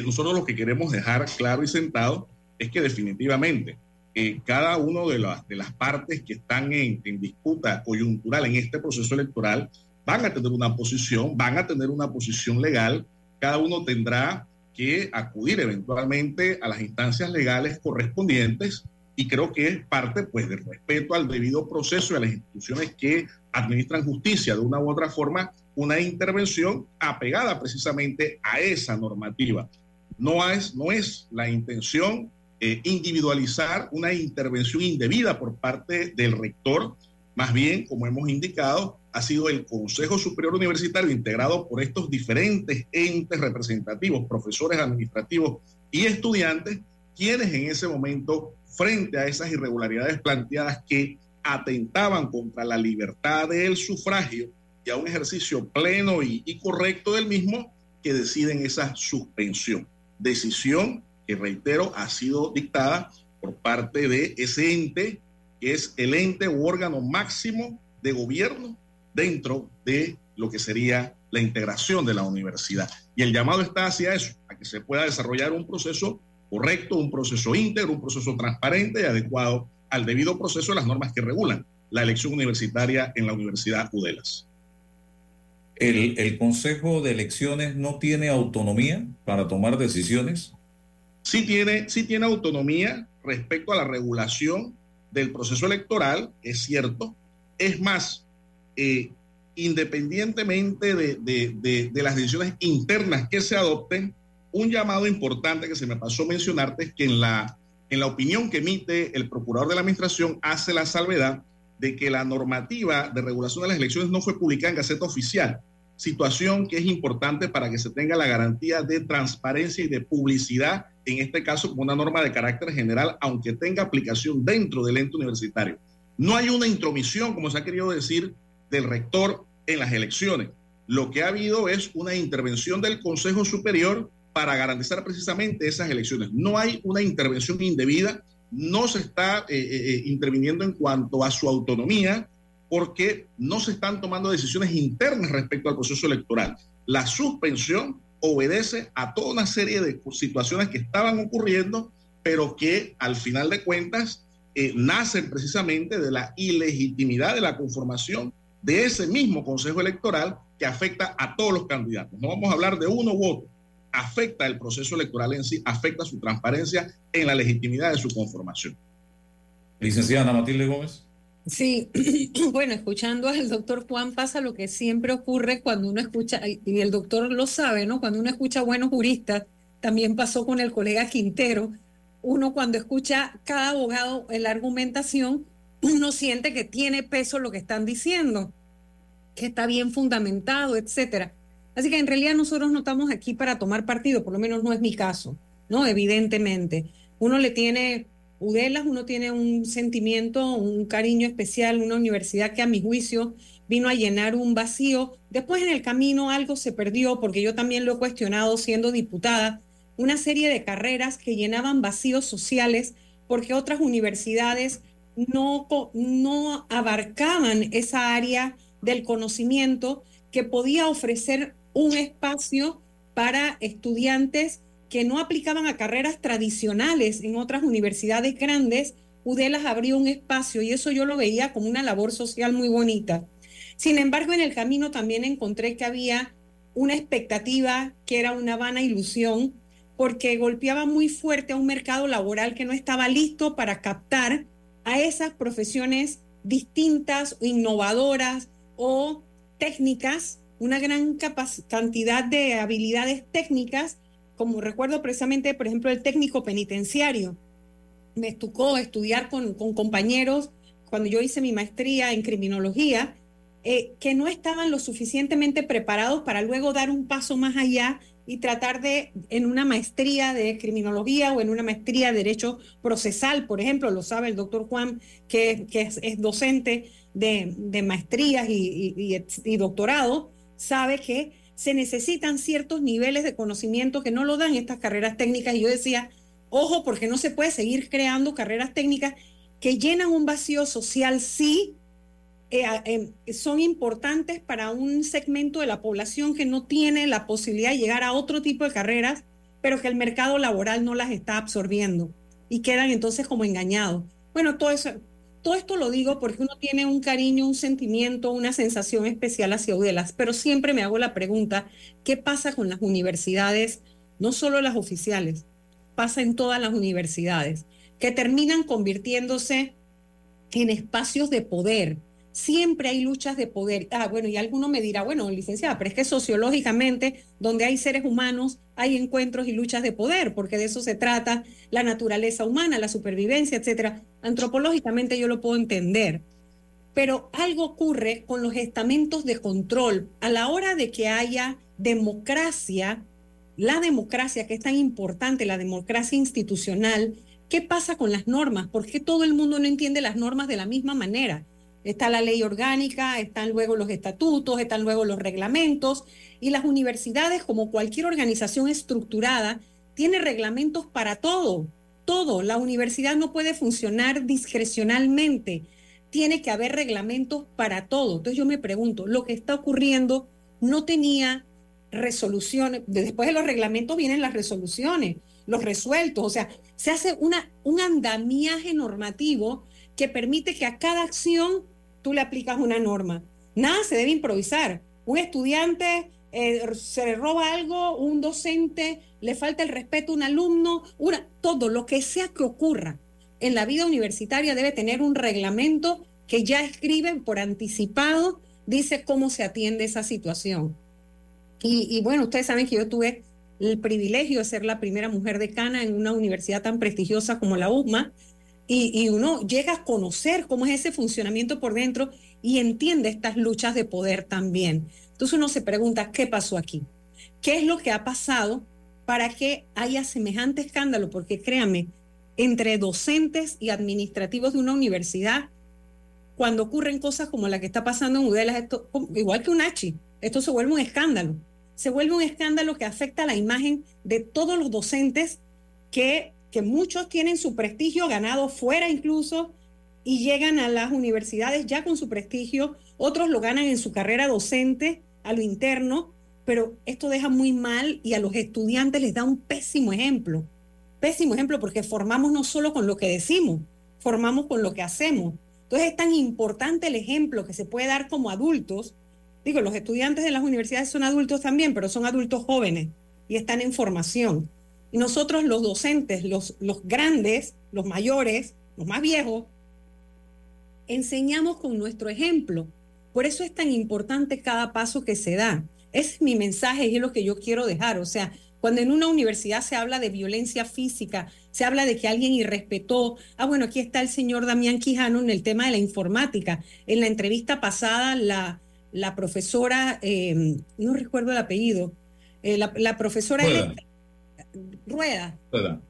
Speaker 15: nosotros lo que queremos dejar claro y sentado es que definitivamente eh, cada una de, las, de las partes que están en, en, disputa coyuntural en este proceso electoral van a tener una posición, van a tener una posición legal, cada uno tendrá que acudir eventualmente a las instancias legales correspondientes y creo que es parte pues del respeto al debido proceso y a las instituciones que administran justicia de una u otra forma, una intervención apegada precisamente a esa normativa. No es, no es la intención eh, individualizar una intervención indebida por parte del rector, más bien, como hemos indicado, ha sido el Consejo Superior Universitario integrado por estos diferentes entes representativos, profesores administrativos y estudiantes, quienes en ese momento, frente a esas irregularidades planteadas que atentaban contra la libertad del sufragio y a un ejercicio pleno y, correcto del mismo, que deciden esa suspensión decisión que, reitero, ha sido dictada por parte de ese ente, que es el ente u órgano máximo de gobierno dentro de lo que sería la integración de la universidad. Y el llamado está hacia eso, a que se pueda desarrollar un proceso correcto, un proceso íntegro, un proceso transparente y adecuado al debido proceso de las normas que regulan la elección universitaria en la Universidad UDELAS.
Speaker 11: El, el, Consejo de Elecciones no tiene autonomía para tomar decisiones?
Speaker 15: Sí tiene, sí tiene autonomía respecto a la regulación del proceso electoral, es cierto. Es más, eh, independientemente de, de, de, de, las decisiones internas que se adopten, un llamado importante que se me pasó mencionarte es que en la, en la opinión que emite el procurador de la administración hace la salvedad de que la normativa de regulación de las elecciones no fue publicada en Gaceta Oficial, situación que es importante para que se tenga la garantía de transparencia y de publicidad, en este caso como una norma de carácter general, aunque tenga aplicación dentro del ente universitario. No hay una intromisión, como se ha querido decir, del rector en las elecciones. Lo que ha habido es una intervención del Consejo Superior para garantizar precisamente esas elecciones. No hay una intervención indebida, no se está eh, eh, eh, interviniendo en cuanto a su autonomía, porque no se están tomando decisiones internas respecto al proceso electoral. La suspensión obedece a toda una serie de situaciones que estaban ocurriendo, pero que al final de cuentas nacen precisamente de la ilegitimidad de la conformación de ese mismo Consejo Electoral que afecta a todos los candidatos. No vamos a hablar de uno u otro, afecta el proceso electoral en sí, afecta su transparencia en la legitimidad de su conformación.
Speaker 11: Licenciada Ana Matilde Gómez.
Speaker 12: Sí, bueno, escuchando al doctor Juan pasa lo que siempre ocurre cuando uno escucha, y el doctor lo sabe, ¿no? Cuando uno escucha buenos juristas, también pasó con el colega Quintero, uno cuando escucha cada abogado en la argumentación, uno siente que tiene peso lo que están diciendo, que está bien fundamentado, etcétera. Así que en realidad nosotros no estamos aquí para tomar partido, por lo menos no es mi caso, ¿no? Evidentemente. Uno le tiene Udelas, uno tiene un sentimiento, un cariño especial, una universidad que a mi juicio vino a llenar un vacío. Después en el camino algo se perdió, porque yo también lo he cuestionado siendo diputada, una serie de carreras que llenaban vacíos sociales porque otras universidades no, no abarcaban esa área del conocimiento que podía ofrecer un espacio para estudiantes que no aplicaban a carreras tradicionales en otras universidades grandes, UDELAS abrió un espacio y eso yo lo veía como una labor social muy bonita. Sin embargo, en el camino también encontré que había una expectativa que era una vana ilusión porque golpeaba muy fuerte a un mercado laboral que no estaba listo para captar a esas profesiones distintas, innovadoras o técnicas, una gran cantidad de habilidades técnicas como recuerdo precisamente, por ejemplo, el técnico penitenciario. Me tocó estudiar con, compañeros cuando yo hice mi maestría en criminología, eh, que no estaban lo suficientemente preparados para luego dar un paso más allá y tratar de, en una maestría de criminología o en una maestría de derecho procesal, por ejemplo, lo sabe el doctor Juan, que, que es, docente de, de maestrías y, y, y doctorado, sabe que se necesitan ciertos niveles de conocimiento que no lo dan estas carreras técnicas. Y yo decía, ojo, porque no se puede seguir creando carreras técnicas que llenan un vacío social, sí, eh, em, son importantes para un segmento de la población que no tiene la posibilidad de llegar a otro tipo de carreras, pero que el mercado laboral no las está absorbiendo y quedan entonces como engañados. Bueno, todo eso, todo esto lo digo porque uno tiene un cariño, un sentimiento, una sensación especial hacia Udelas, pero siempre me hago la pregunta, ¿qué pasa con las universidades, no solo las oficiales, pasa en todas las universidades, que terminan convirtiéndose en espacios de poder, siempre hay luchas de poder. Ah, bueno, y alguno me dirá, bueno, licenciada, pero es que sociológicamente, donde hay seres humanos, hay encuentros y luchas de poder, porque de eso se trata la naturaleza humana, la supervivencia, etcétera. Antropológicamente yo lo puedo entender. Pero algo ocurre con los estamentos de control. A la hora de que haya democracia, la democracia que es tan importante, la democracia institucional, ¿qué pasa con las normas? ¿Por qué todo el mundo no entiende las normas de la misma manera? Está la ley orgánica, están luego los estatutos, están luego los reglamentos y las universidades, como cualquier organización estructurada, tiene reglamentos para todo, todo. La universidad no puede funcionar discrecionalmente, tiene que haber reglamentos para todo. Entonces yo me pregunto, lo que está ocurriendo no tenía resoluciones, después de los reglamentos vienen las resoluciones, los resueltos, o sea, se hace una, un andamiaje normativo que permite que a cada acción tú le aplicas una norma. Nada se debe improvisar. Un estudiante eh, se le roba algo, un docente le falta el respeto a un alumno, una, todo lo que sea que ocurra en la vida universitaria debe tener un reglamento que ya escribe por anticipado, dice cómo se atiende esa situación. Y, y bueno, ustedes saben que yo tuve el privilegio de ser la primera mujer decana en una universidad tan prestigiosa como la UMA Y, uno llega a conocer cómo es ese funcionamiento por dentro y entiende estas luchas de poder también. Entonces uno se pregunta, ¿qué pasó aquí? ¿Qué es lo que ha pasado para que haya semejante escándalo? Porque créanme, entre docentes y administrativos de una universidad, cuando ocurren cosas como la que está pasando en Udelas, esto, igual que un H, esto se vuelve un escándalo. Se vuelve un escándalo que afecta la imagen de todos los docentes que, que muchos tienen su prestigio ganado fuera incluso y llegan a las universidades ya con su prestigio, otros lo ganan en su carrera docente, a lo interno, pero esto deja muy mal y a los estudiantes les da un pésimo ejemplo. Pésimo ejemplo porque formamos no solo con lo que decimos, formamos con lo que hacemos. Entonces es tan importante el ejemplo que se puede dar como adultos. Digo, los estudiantes de las universidades son adultos también, pero son adultos jóvenes y están en formación. Y nosotros los docentes, los, los grandes, los mayores, los más viejos, enseñamos con nuestro ejemplo. Por eso es tan importante cada paso que se da. Ese es mi mensaje y es lo que yo quiero dejar. O sea, cuando en una universidad se habla de violencia física, se habla de que alguien irrespetó. Ah, bueno, aquí está el señor Damián Quijano en el tema de la informática. En la entrevista pasada, la, la profesora, eh, no recuerdo el apellido, eh, la, profesora.
Speaker 11: Rueda.
Speaker 12: Rueda.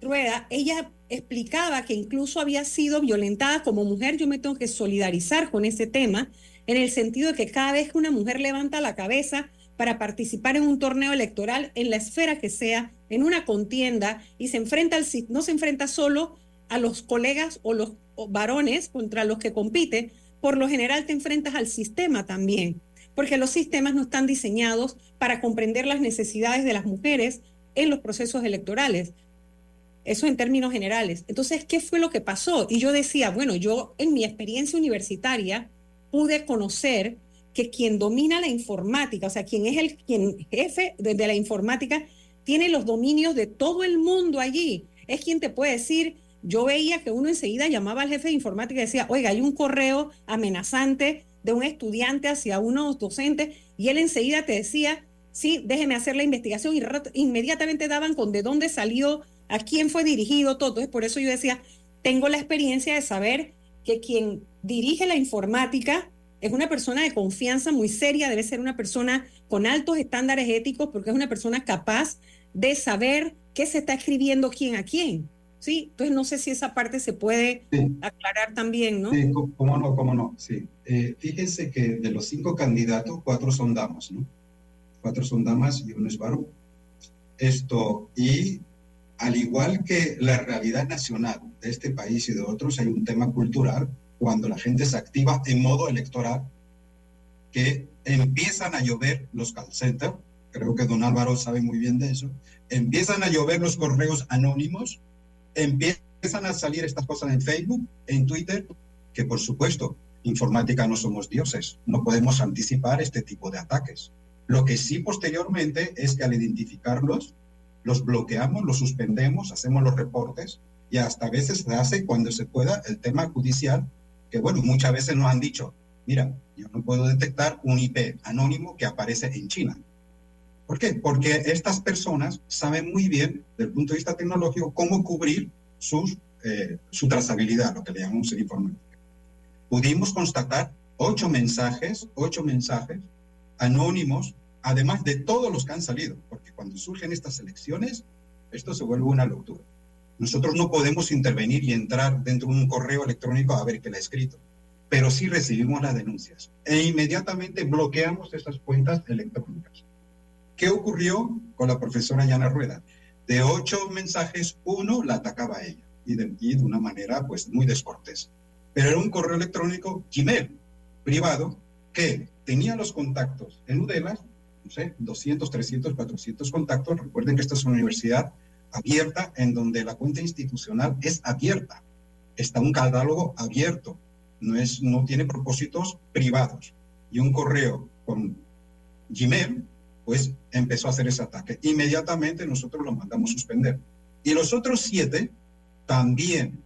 Speaker 11: Rueda,
Speaker 12: ella explicaba que incluso había sido violentada como mujer. Yo me tengo que solidarizar con ese tema, en el sentido de que cada vez que una mujer levanta la cabeza para participar en un torneo electoral, en la esfera que sea, en una contienda, y se enfrenta al, no se enfrenta solo a los colegas o los varones contra los que compite, por lo general te enfrentas al sistema también, porque los sistemas no están diseñados para comprender las necesidades de las mujeres en los procesos electorales. Eso en términos generales. Entonces, ¿qué fue lo que pasó? Y yo decía, bueno, yo en mi experiencia universitaria pude conocer que quien domina la informática, o sea, quien es el quien jefe de, de la informática, tiene los dominios de todo el mundo allí. Es quien te puede decir, yo veía que uno enseguida llamaba al jefe de informática y decía, oiga, hay un correo amenazante de un estudiante hacia unos docentes, y él enseguida te decía, sí, déjeme hacer la investigación, y inmediatamente daban con de dónde salió, a quién fue dirigido, todo. Entonces, por eso yo decía, tengo la experiencia de saber que quien dirige la informática es una persona de confianza muy seria, debe ser una persona con altos estándares éticos, porque es una persona capaz de saber qué se está escribiendo quién a quién. ¿sí? Entonces, no sé si esa parte se puede aclarar también, ¿no?
Speaker 14: Sí, cómo no, cómo no, sí. Eh, fíjense que de los cinco candidatos, cuatro son damas, ¿no? Cuatro son damas y uno es varón. Esto, y al igual que la realidad nacional de este país y de otros, hay un tema cultural cuando la gente se activa en modo electoral, que empiezan a llover los call creo que don Álvaro sabe muy bien de eso, empiezan a llover los correos anónimos, empiezan a salir estas cosas en Facebook, en Twitter, que por supuesto, informática no somos dioses, no podemos anticipar este tipo de ataques. Lo que sí posteriormente es que al identificarlos, los bloqueamos, los suspendemos, hacemos los reportes y hasta a veces se hace cuando se pueda el tema judicial, que bueno, muchas veces nos han dicho, mira, yo no puedo detectar un IP anónimo que aparece en China. ¿Por qué? Porque estas personas saben muy bien, desde el punto de vista tecnológico, cómo cubrir sus, eh, su trazabilidad, lo que le llamamos en informática. Pudimos constatar ocho mensajes, ocho mensajes anónimos, además de todos los que han salido, porque cuando surgen estas elecciones, esto se vuelve una locura. Nosotros no podemos intervenir y entrar dentro de un correo electrónico a ver qué le ha escrito, pero sí recibimos las denuncias e inmediatamente bloqueamos estas cuentas electrónicas. ¿Qué ocurrió con la profesora Yana Rueda? De ocho mensajes, uno la atacaba a ella y de, y de una manera pues muy descortés. Pero era un correo electrónico Gmail privado que tenía los contactos en Udela, no sé, 200, 300, 400 contactos. Recuerden que esta es una universidad abierta en donde la cuenta institucional es abierta. Está un catálogo abierto, no, es, no tiene propósitos privados. Y un correo con Gmail, pues empezó a hacer ese ataque. Inmediatamente nosotros lo mandamos suspender. Y los otros siete, también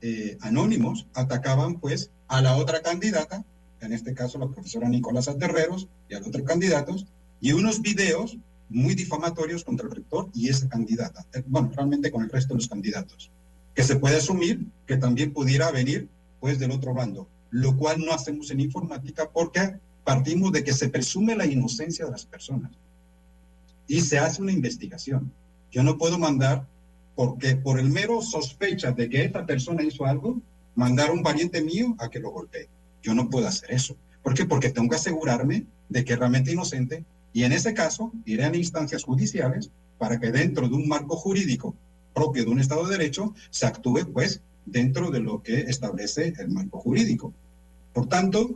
Speaker 14: eh, anónimos, atacaban pues a la otra candidata, en este caso la profesora Nicolás Aterreros, y a los otros candidatos, y unos videos muy difamatorios contra el rector y esa candidata, eh, bueno, realmente con el resto de los candidatos. que se puede asumir que también pudiera venir pues del otro bando, lo cual no hacemos en informática porque partimos de que se presume la inocencia de las personas y se hace una investigación. Yo no puedo mandar, porque por el mero sospecha de que esta persona hizo algo, mandar a un pariente mío a que lo golpee. Yo no puedo hacer eso. ¿Por qué? Porque tengo que asegurarme de que realmente inocente y en ese caso iré a instancias judiciales para que dentro de un marco jurídico propio de un Estado de Derecho se actúe pues dentro de lo que establece el marco jurídico. Por tanto,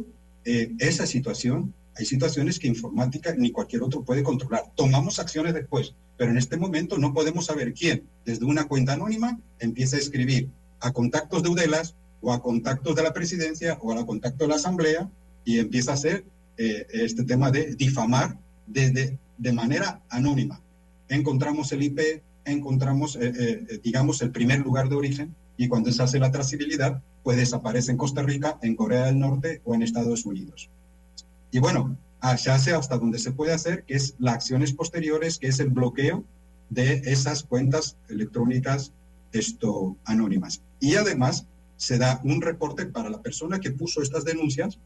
Speaker 14: eh, esa situación, hay situaciones que informática ni cualquier otro puede controlar. Tomamos acciones después, pero en este momento no podemos saber quién, desde una cuenta anónima, empieza a escribir a contactos de UDELAS o a contactos de la presidencia o a contacto de la asamblea y empieza a hacer eh, este tema de difamar desde, de manera anónima. Encontramos el IP, encontramos, eh, eh, digamos, el primer lugar de origen y cuando se hace la trazabilidad, pues desaparece en Costa Rica, en Corea del Norte o en Estados Unidos. Y bueno, se hace hasta donde se puede hacer, que es las acciones posteriores, que es el bloqueo de esas cuentas electrónicas esto, anónimas. Y además se da un reporte para la persona que puso estas denuncias,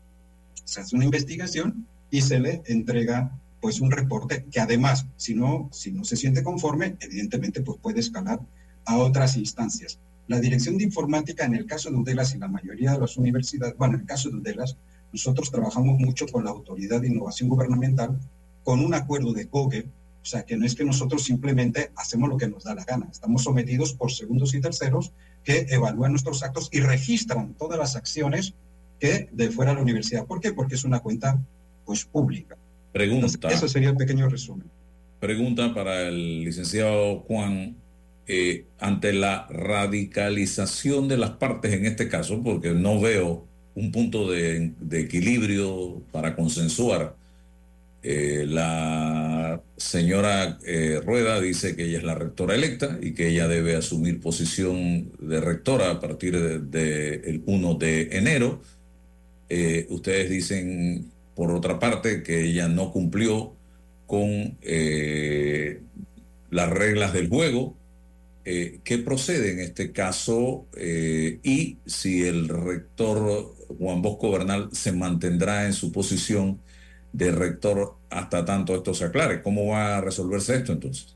Speaker 14: se hace una investigación y se le entrega pues un reporte que además, si no, si no se siente conforme, evidentemente pues puede escalar a otras instancias. La dirección de informática en el caso de UDELAS y la mayoría de las universidades, bueno, en el caso de UDELAS, nosotros trabajamos mucho con la Autoridad de Innovación Gubernamental con un acuerdo de COGE, o sea, que no es que nosotros simplemente hacemos lo que nos da la gana, estamos sometidos por segundos y terceros que evalúan nuestros actos y registran todas las acciones que de fuera de la universidad. ¿Por qué? Porque es una cuenta pues pública.
Speaker 11: Pregunta.
Speaker 14: eso sería el pequeño resumen.
Speaker 11: Pregunta para el licenciado Juan. Eh, ante la radicalización de las partes en este caso, porque no veo un punto de, equilibrio para consensuar. Eh, la señora eh, Rueda dice que ella es la rectora electa y que ella debe asumir posición de rectora a partir del de, 1 de enero. ustedes dicen por otra parte, que ella no cumplió con eh, las reglas del juego. Eh, ¿Qué procede en este caso? Eh, y si el rector Juan Bosco Bernal se mantendrá en su posición de rector hasta tanto esto se aclare. ¿Cómo va a resolverse esto entonces?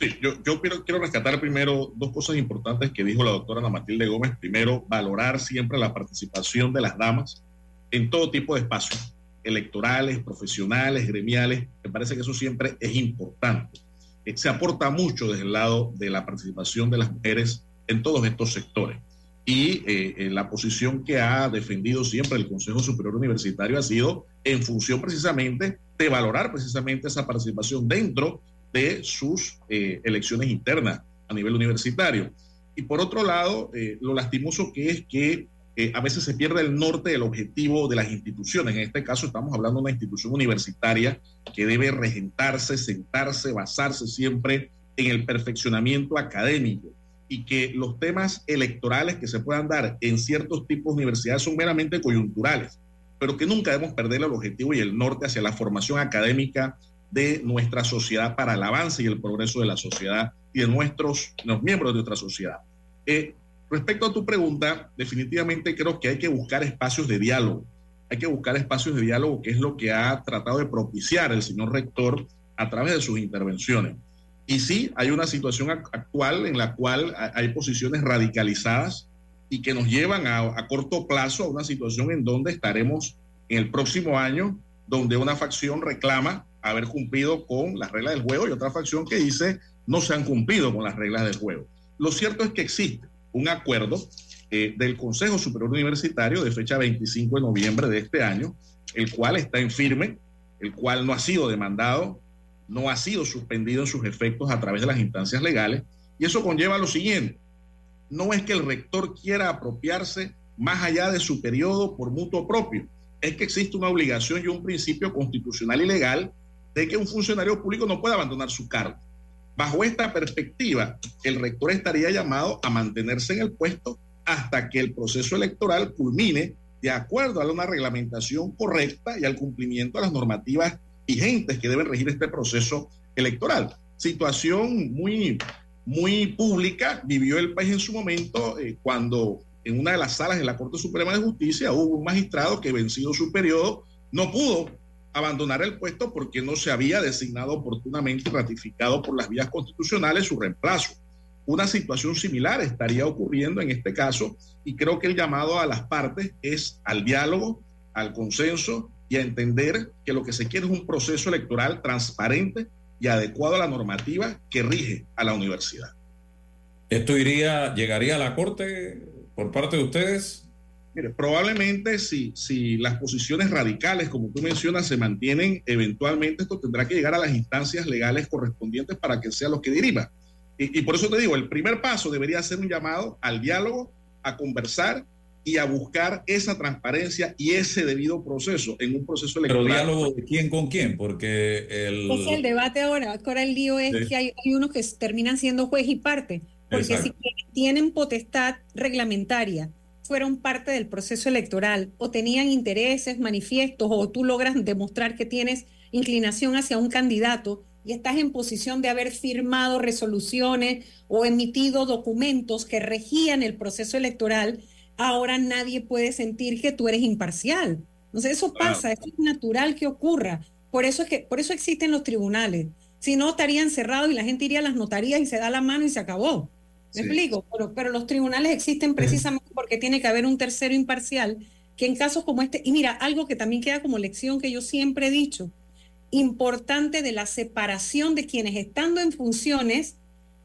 Speaker 15: Sí, yo, yo quiero, quiero rescatar primero dos cosas importantes que dijo la doctora Ana Matilde Gómez. Primero, valorar siempre la participación de las damas en todo tipo de espacios electorales, profesionales, gremiales. Me parece que eso siempre es importante. Eh, se aporta mucho desde el lado de la participación de las mujeres en todos estos sectores. Y eh, la posición que ha defendido siempre el Consejo Superior Universitario ha sido en función precisamente de valorar precisamente esa participación dentro de sus eh, elecciones internas a nivel universitario. Y por otro lado, lo lastimoso que es que a veces se pierde el norte del objetivo de las instituciones. En este caso estamos hablando de una institución universitaria que debe regentarse, sentarse, basarse siempre en el perfeccionamiento académico y que los temas electorales que se puedan dar en ciertos tipos de universidades son meramente coyunturales, pero que nunca debemos perder el objetivo y el norte hacia la formación académica de nuestra sociedad para el avance y el progreso de la sociedad y de nuestros los miembros de nuestra sociedad. Eh, Respecto a tu pregunta, definitivamente creo que hay que buscar espacios de diálogo. Hay que buscar espacios de diálogo, que es lo que ha tratado de propiciar el señor rector a través de sus intervenciones. Y sí, hay una situación actual en la cual hay posiciones radicalizadas y que nos llevan a, a, corto plazo a una situación en donde estaremos en el próximo año, donde una facción reclama haber cumplido con las reglas del juego y otra facción que dice no se han cumplido con las reglas del juego. Lo cierto es que existe un acuerdo eh, del Consejo Superior Universitario de fecha 25 de noviembre de este año, el cual está en firme, el cual no ha sido demandado, no ha sido suspendido en sus efectos a través de las instancias legales, y eso conlleva lo siguiente, no es que el rector quiera apropiarse más allá de su periodo por mutuo propio, es que existe una obligación y un principio constitucional y legal de que un funcionario público no puede abandonar su cargo. Bajo esta perspectiva, el rector estaría llamado a mantenerse en el puesto hasta que el proceso electoral culmine de acuerdo a una reglamentación correcta y al cumplimiento de las normativas vigentes que deben regir este proceso electoral. Situación muy, muy pública vivió el país en su momento eh, cuando en una de las salas de la Corte Suprema de Justicia hubo un magistrado que vencido su periodo no pudo abandonar el puesto porque no se había designado oportunamente y ratificado por las vías constitucionales su reemplazo. Una situación similar estaría ocurriendo en este caso y creo que el llamado a las partes es al diálogo, al consenso y a entender que lo que se quiere es un proceso electoral transparente y adecuado a la normativa que rige a la universidad.
Speaker 11: ¿Esto iría, llegaría a la Corte por parte de ustedes?
Speaker 15: Mire, probablemente si, si las posiciones radicales, como tú mencionas, se mantienen, eventualmente esto tendrá que llegar a las instancias legales correspondientes para que sea lo que deriva. Y, y por eso te digo, el primer paso debería ser un llamado al diálogo, a conversar y a buscar esa transparencia y ese debido proceso en un proceso electoral.
Speaker 11: Pero diálogo de quién con quién, porque el...
Speaker 12: Es el debate ahora. Ahora el lío es
Speaker 11: Sí.
Speaker 12: que hay, hay unos que terminan siendo juez y parte, porque
Speaker 11: Exacto.
Speaker 12: si tienen potestad reglamentaria, fueron parte del proceso electoral o tenían intereses, manifiestos, o tú logras demostrar que tienes inclinación hacia un candidato y estás en posición de haber firmado resoluciones o emitido documentos que regían el proceso electoral, ahora nadie puede sentir que tú eres imparcial. Entonces eso pasa, eso es natural que ocurra. Por eso es que por eso existen los tribunales. Si no estarían cerrados y la gente iría a las notarías y se da la mano y se acabó. ¿Me
Speaker 14: Sí.
Speaker 12: explico? Pero, pero los tribunales existen precisamente porque tiene que haber un tercero imparcial que en casos como este, y mira, algo que también queda como lección que yo siempre he dicho, importante de la separación de quienes estando en funciones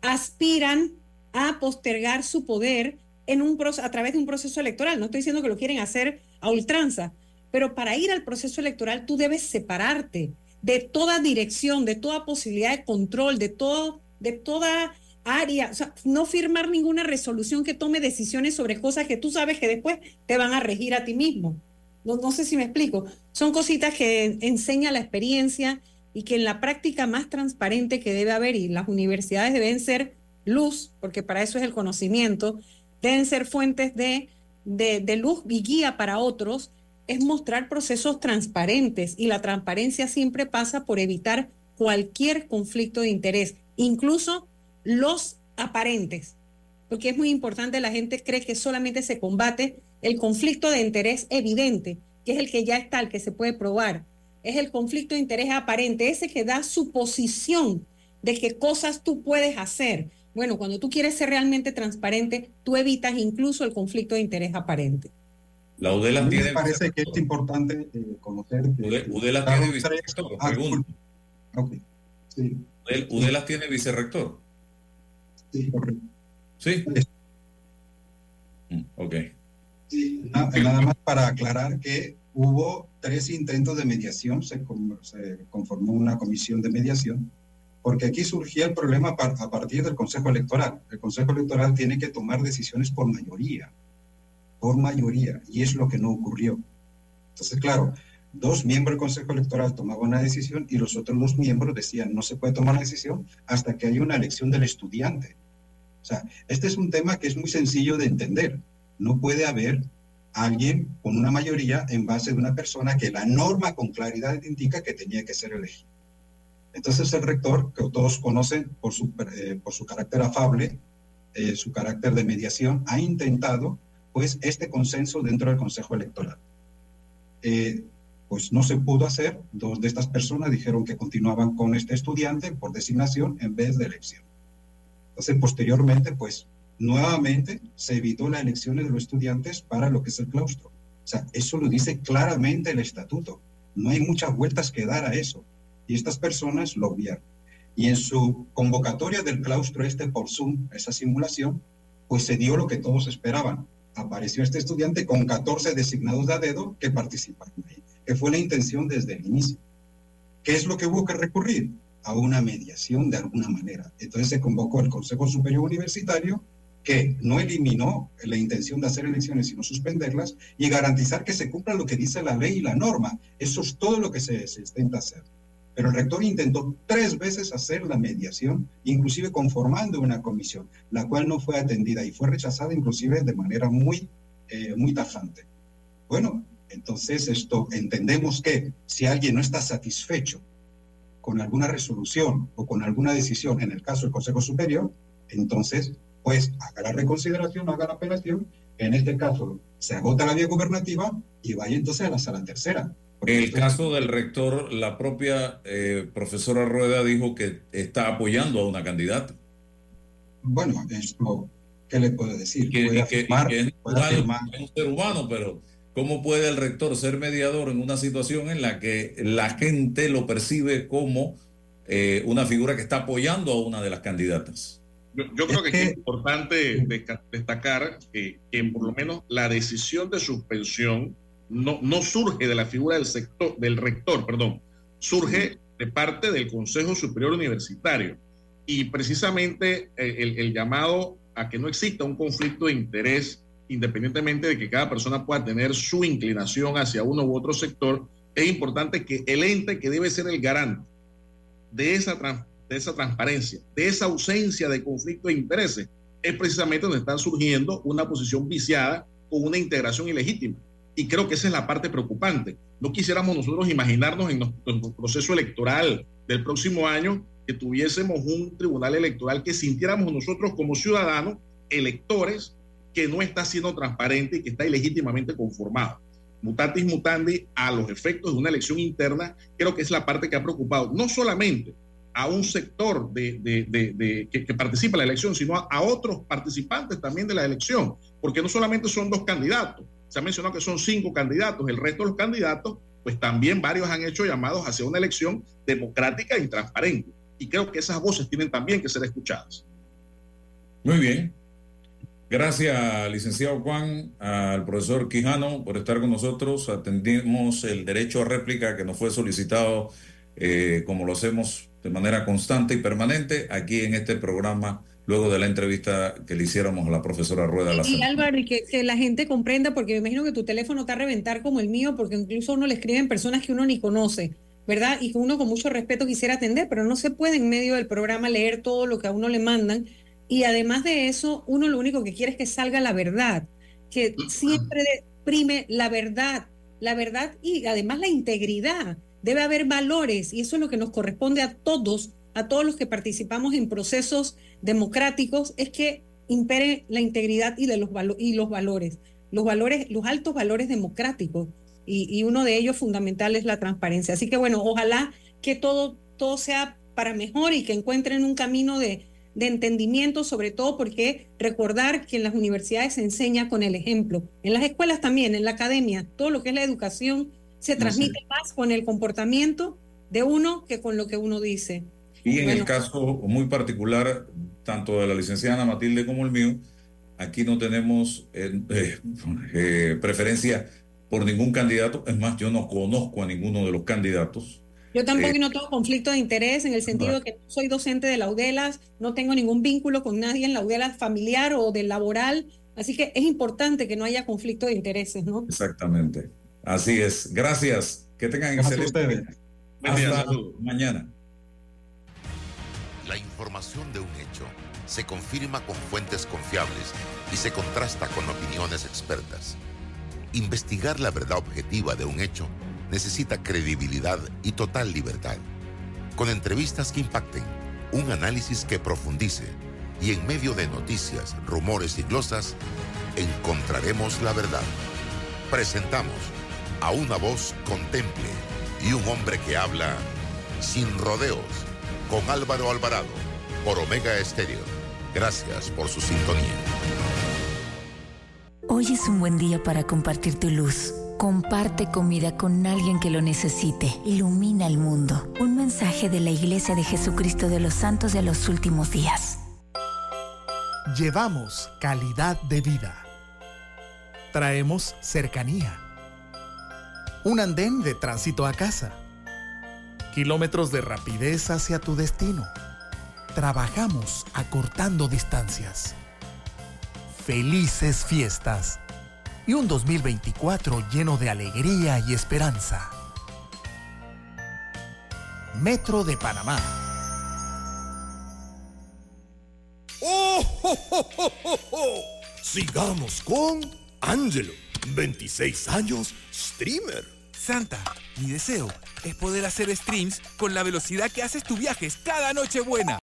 Speaker 12: aspiran a postergar su poder en un a través de un proceso electoral. No estoy diciendo que lo quieren hacer a ultranza, pero para ir al proceso electoral tú debes separarte de toda dirección, de toda posibilidad de control, de todo, de toda área, no firmar ninguna resolución que tome decisiones sobre cosas que tú sabes que después te van a regir a ti mismo. No, sé si me explico. Son cositas que enseña la experiencia y que en la práctica más transparente que debe haber, y las universidades deben ser luz, porque para eso es el conocimiento, deben ser fuentes de, de luz y guía para otros, es mostrar procesos transparentes. Y la transparencia siempre pasa por evitar cualquier conflicto de interés, incluso los aparentes, porque es muy importante, la gente cree que solamente se combate el conflicto de interés evidente, que es el que ya está, el que se puede probar. Es el conflicto de interés aparente, ese que da su posición de qué cosas tú puedes hacer. Bueno, cuando tú quieres ser realmente transparente, tú evitas incluso el conflicto de interés aparente.
Speaker 11: La
Speaker 14: A
Speaker 11: UDELA
Speaker 14: mí
Speaker 11: tiene...
Speaker 14: me parece que es importante eh, conocer que
Speaker 11: UDELA tiene
Speaker 14: tres-
Speaker 11: vicerrector,
Speaker 14: ah,
Speaker 11: pregunto.
Speaker 14: ok, sí,
Speaker 11: Udel- UDELA tiene vicerrector.
Speaker 14: Sí, correcto.
Speaker 11: Sí. Mm, Ok.
Speaker 14: Sí, na- nada más para aclarar que hubo tres intentos de mediación, se, se conformó una comisión de mediación, porque aquí surgía el problema par- a partir del Consejo Electoral. El Consejo Electoral tiene que tomar decisiones por mayoría, por mayoría, y es lo que no ocurrió. Entonces, claro, dos miembros del Consejo Electoral tomaban una decisión y los otros dos miembros decían, no se puede tomar una decisión hasta que haya una elección del estudiante. O sea, este es un tema que es muy sencillo de entender. No puede haber alguien con una mayoría en base de una persona que la norma con claridad indica que tenía que ser elegido. Entonces el rector, que todos conocen por su, eh, por su carácter afable, eh, su carácter de mediación, ha intentado pues este consenso dentro del Consejo Electoral. Eh, pues no se pudo hacer, dos de estas personas dijeron que continuaban con este estudiante por designación en vez de elección. Entonces, posteriormente, pues nuevamente se evitó las elecciones de los estudiantes para lo que es el claustro. O sea, eso lo dice claramente el estatuto. No hay muchas vueltas que dar a eso. Y estas personas lo obviaron. Y en su convocatoria del claustro este por Zoom, esa simulación, pues se dio lo que todos esperaban. Apareció este estudiante con 14 designados de a dedo que participaron ahí, que fue la intención desde el inicio. ¿Qué es lo que hubo que recurrir? A una mediación de alguna manera. Entonces se convocó el Consejo Superior Universitario que no eliminó la intención de hacer elecciones, sino suspenderlas y garantizar que se cumpla lo que dice la ley y la norma. Eso es todo lo que se, se intenta hacer. Pero el rector intentó tres veces hacer la mediación, inclusive conformando una comisión, la cual no fue atendida y fue rechazada inclusive de manera muy, eh, muy tajante. Bueno, entonces esto entendemos que si alguien no está satisfecho con alguna resolución o con alguna decisión, en el caso del Consejo Superior, Entonces, pues haga la reconsideración, haga la apelación. En este caso, se agota la vía gubernativa y vaya entonces a la sala tercera.
Speaker 11: En el caso del rector, la propia eh, profesora Rueda dijo que está apoyando a una candidata.
Speaker 14: Bueno, esto, ¿qué le puedo decir?
Speaker 11: Que,
Speaker 14: puede
Speaker 11: y que-
Speaker 14: afirmar,
Speaker 11: que es,
Speaker 14: puede
Speaker 11: humano,
Speaker 14: afirmar.
Speaker 11: es un ser humano, pero ¿cómo puede el rector ser mediador en una situación en la que la gente lo percibe como eh, una figura que está apoyando a una de las candidatas?
Speaker 15: Yo, yo creo que es importante destacar que, que por lo menos la decisión de suspensión no, no surge de la figura del sector, del rector, perdón, surge de parte del Consejo Superior Universitario. Y precisamente eh, el, el llamado a que no exista un conflicto de interés, independientemente de que cada persona pueda tener su inclinación hacia uno u otro sector, es importante que el ente que debe ser el garante de esa, de esa transparencia, de esa ausencia de conflicto de intereses, es precisamente donde está surgiendo una posición viciada con una integración ilegítima. Y creo que esa es la parte preocupante. No quisiéramos nosotros imaginarnos en nuestro proceso electoral del próximo año que tuviésemos un tribunal electoral que sintiéramos nosotros como ciudadanos, electores, que no está siendo transparente y que está ilegítimamente conformado. Mutatis mutandi, a los efectos de una elección interna, creo que es la parte que ha preocupado no solamente a un sector de, que participa en la elección, sino a, a otros participantes también de la elección, porque no solamente son dos candidatos, se ha mencionado que son cinco candidatos, el resto de los candidatos, pues también varios han hecho llamados hacia una elección democrática y transparente. Y creo que esas voces tienen también que ser escuchadas.
Speaker 11: Muy bien. Gracias, licenciado Juan, al profesor Quijano por estar con nosotros. Atendimos el derecho a réplica que nos fue solicitado, eh, como lo hacemos de manera constante y permanente, aquí en este programa, luego de la entrevista que le hiciéramos a la profesora Rueda la
Speaker 12: Y
Speaker 11: semana.
Speaker 12: Álvaro, y que, que la gente comprenda, porque me imagino que tu teléfono está a reventar como el mío, porque incluso uno le escriben personas que uno ni conoce, ¿verdad? Y que uno con mucho respeto quisiera atender, pero no se puede en medio del programa leer todo lo que a uno le mandan. Y además de eso, uno lo único que quiere es que salga la verdad, que siempre prime la verdad, la verdad y además la integridad. Debe haber valores y eso es lo que nos corresponde a todos, a todos los que participamos en procesos democráticos, es que impere la integridad y, de los, valo- y los valores, los valores, los altos valores democráticos. Y, y uno de ellos fundamental es la transparencia. Así que bueno, ojalá que todo, todo sea para mejor y que encuentren un camino de, de entendimiento, sobre todo porque recordar que en las universidades se enseña con el ejemplo, en las escuelas también, en la academia, todo lo que es la educación se transmite más con el comportamiento de uno que con lo que uno dice.
Speaker 11: Y en el caso muy particular, tanto de la licenciada Ana Matilde como el mío, aquí no tenemos eh, eh, eh, preferencia por ningún candidato. Es más, yo no conozco a ninguno de los candidatos.
Speaker 12: Yo tampoco
Speaker 11: Eh,
Speaker 12: no tengo conflicto de interés en el sentido de que no soy docente de la UDELAS, no tengo ningún vínculo con nadie en la UDELAS familiar o de laboral, así que es importante que no haya conflicto de intereses, ¿no?
Speaker 11: Exactamente. Así es. Gracias. Que tengan excelente día.
Speaker 15: Buen día,
Speaker 11: Hasta mañana.
Speaker 10: La información de un hecho se confirma con fuentes confiables y se contrasta con opiniones expertas. Investigar la verdad objetiva de un hecho necesita credibilidad y total libertad. Con entrevistas que impacten, un análisis que profundice y en medio de noticias, rumores y glosas, encontraremos la verdad. Presentamos a una voz contemple y un hombre que habla sin rodeos con Álvaro Alvarado por Omega Estéreo. Gracias por su sintonía.
Speaker 16: Hoy es un buen día para compartir tu luz. Comparte comida con alguien que lo necesite. Ilumina el mundo. Un mensaje de la Iglesia de Jesucristo de los Santos de los Últimos Días.
Speaker 6: Llevamos calidad de vida. Traemos cercanía. Un andén de tránsito a casa. Kilómetros de rapidez hacia tu destino. Trabajamos acortando distancias. Felices fiestas. Y un 2024 lleno de alegría y esperanza. Metro de Panamá.
Speaker 7: ¡Oh, oh, oh, oh! Sigamos con Angelo, 26 años, streamer.
Speaker 8: Santa, mi deseo es poder hacer streams con la velocidad que haces tus viajes cada noche buena.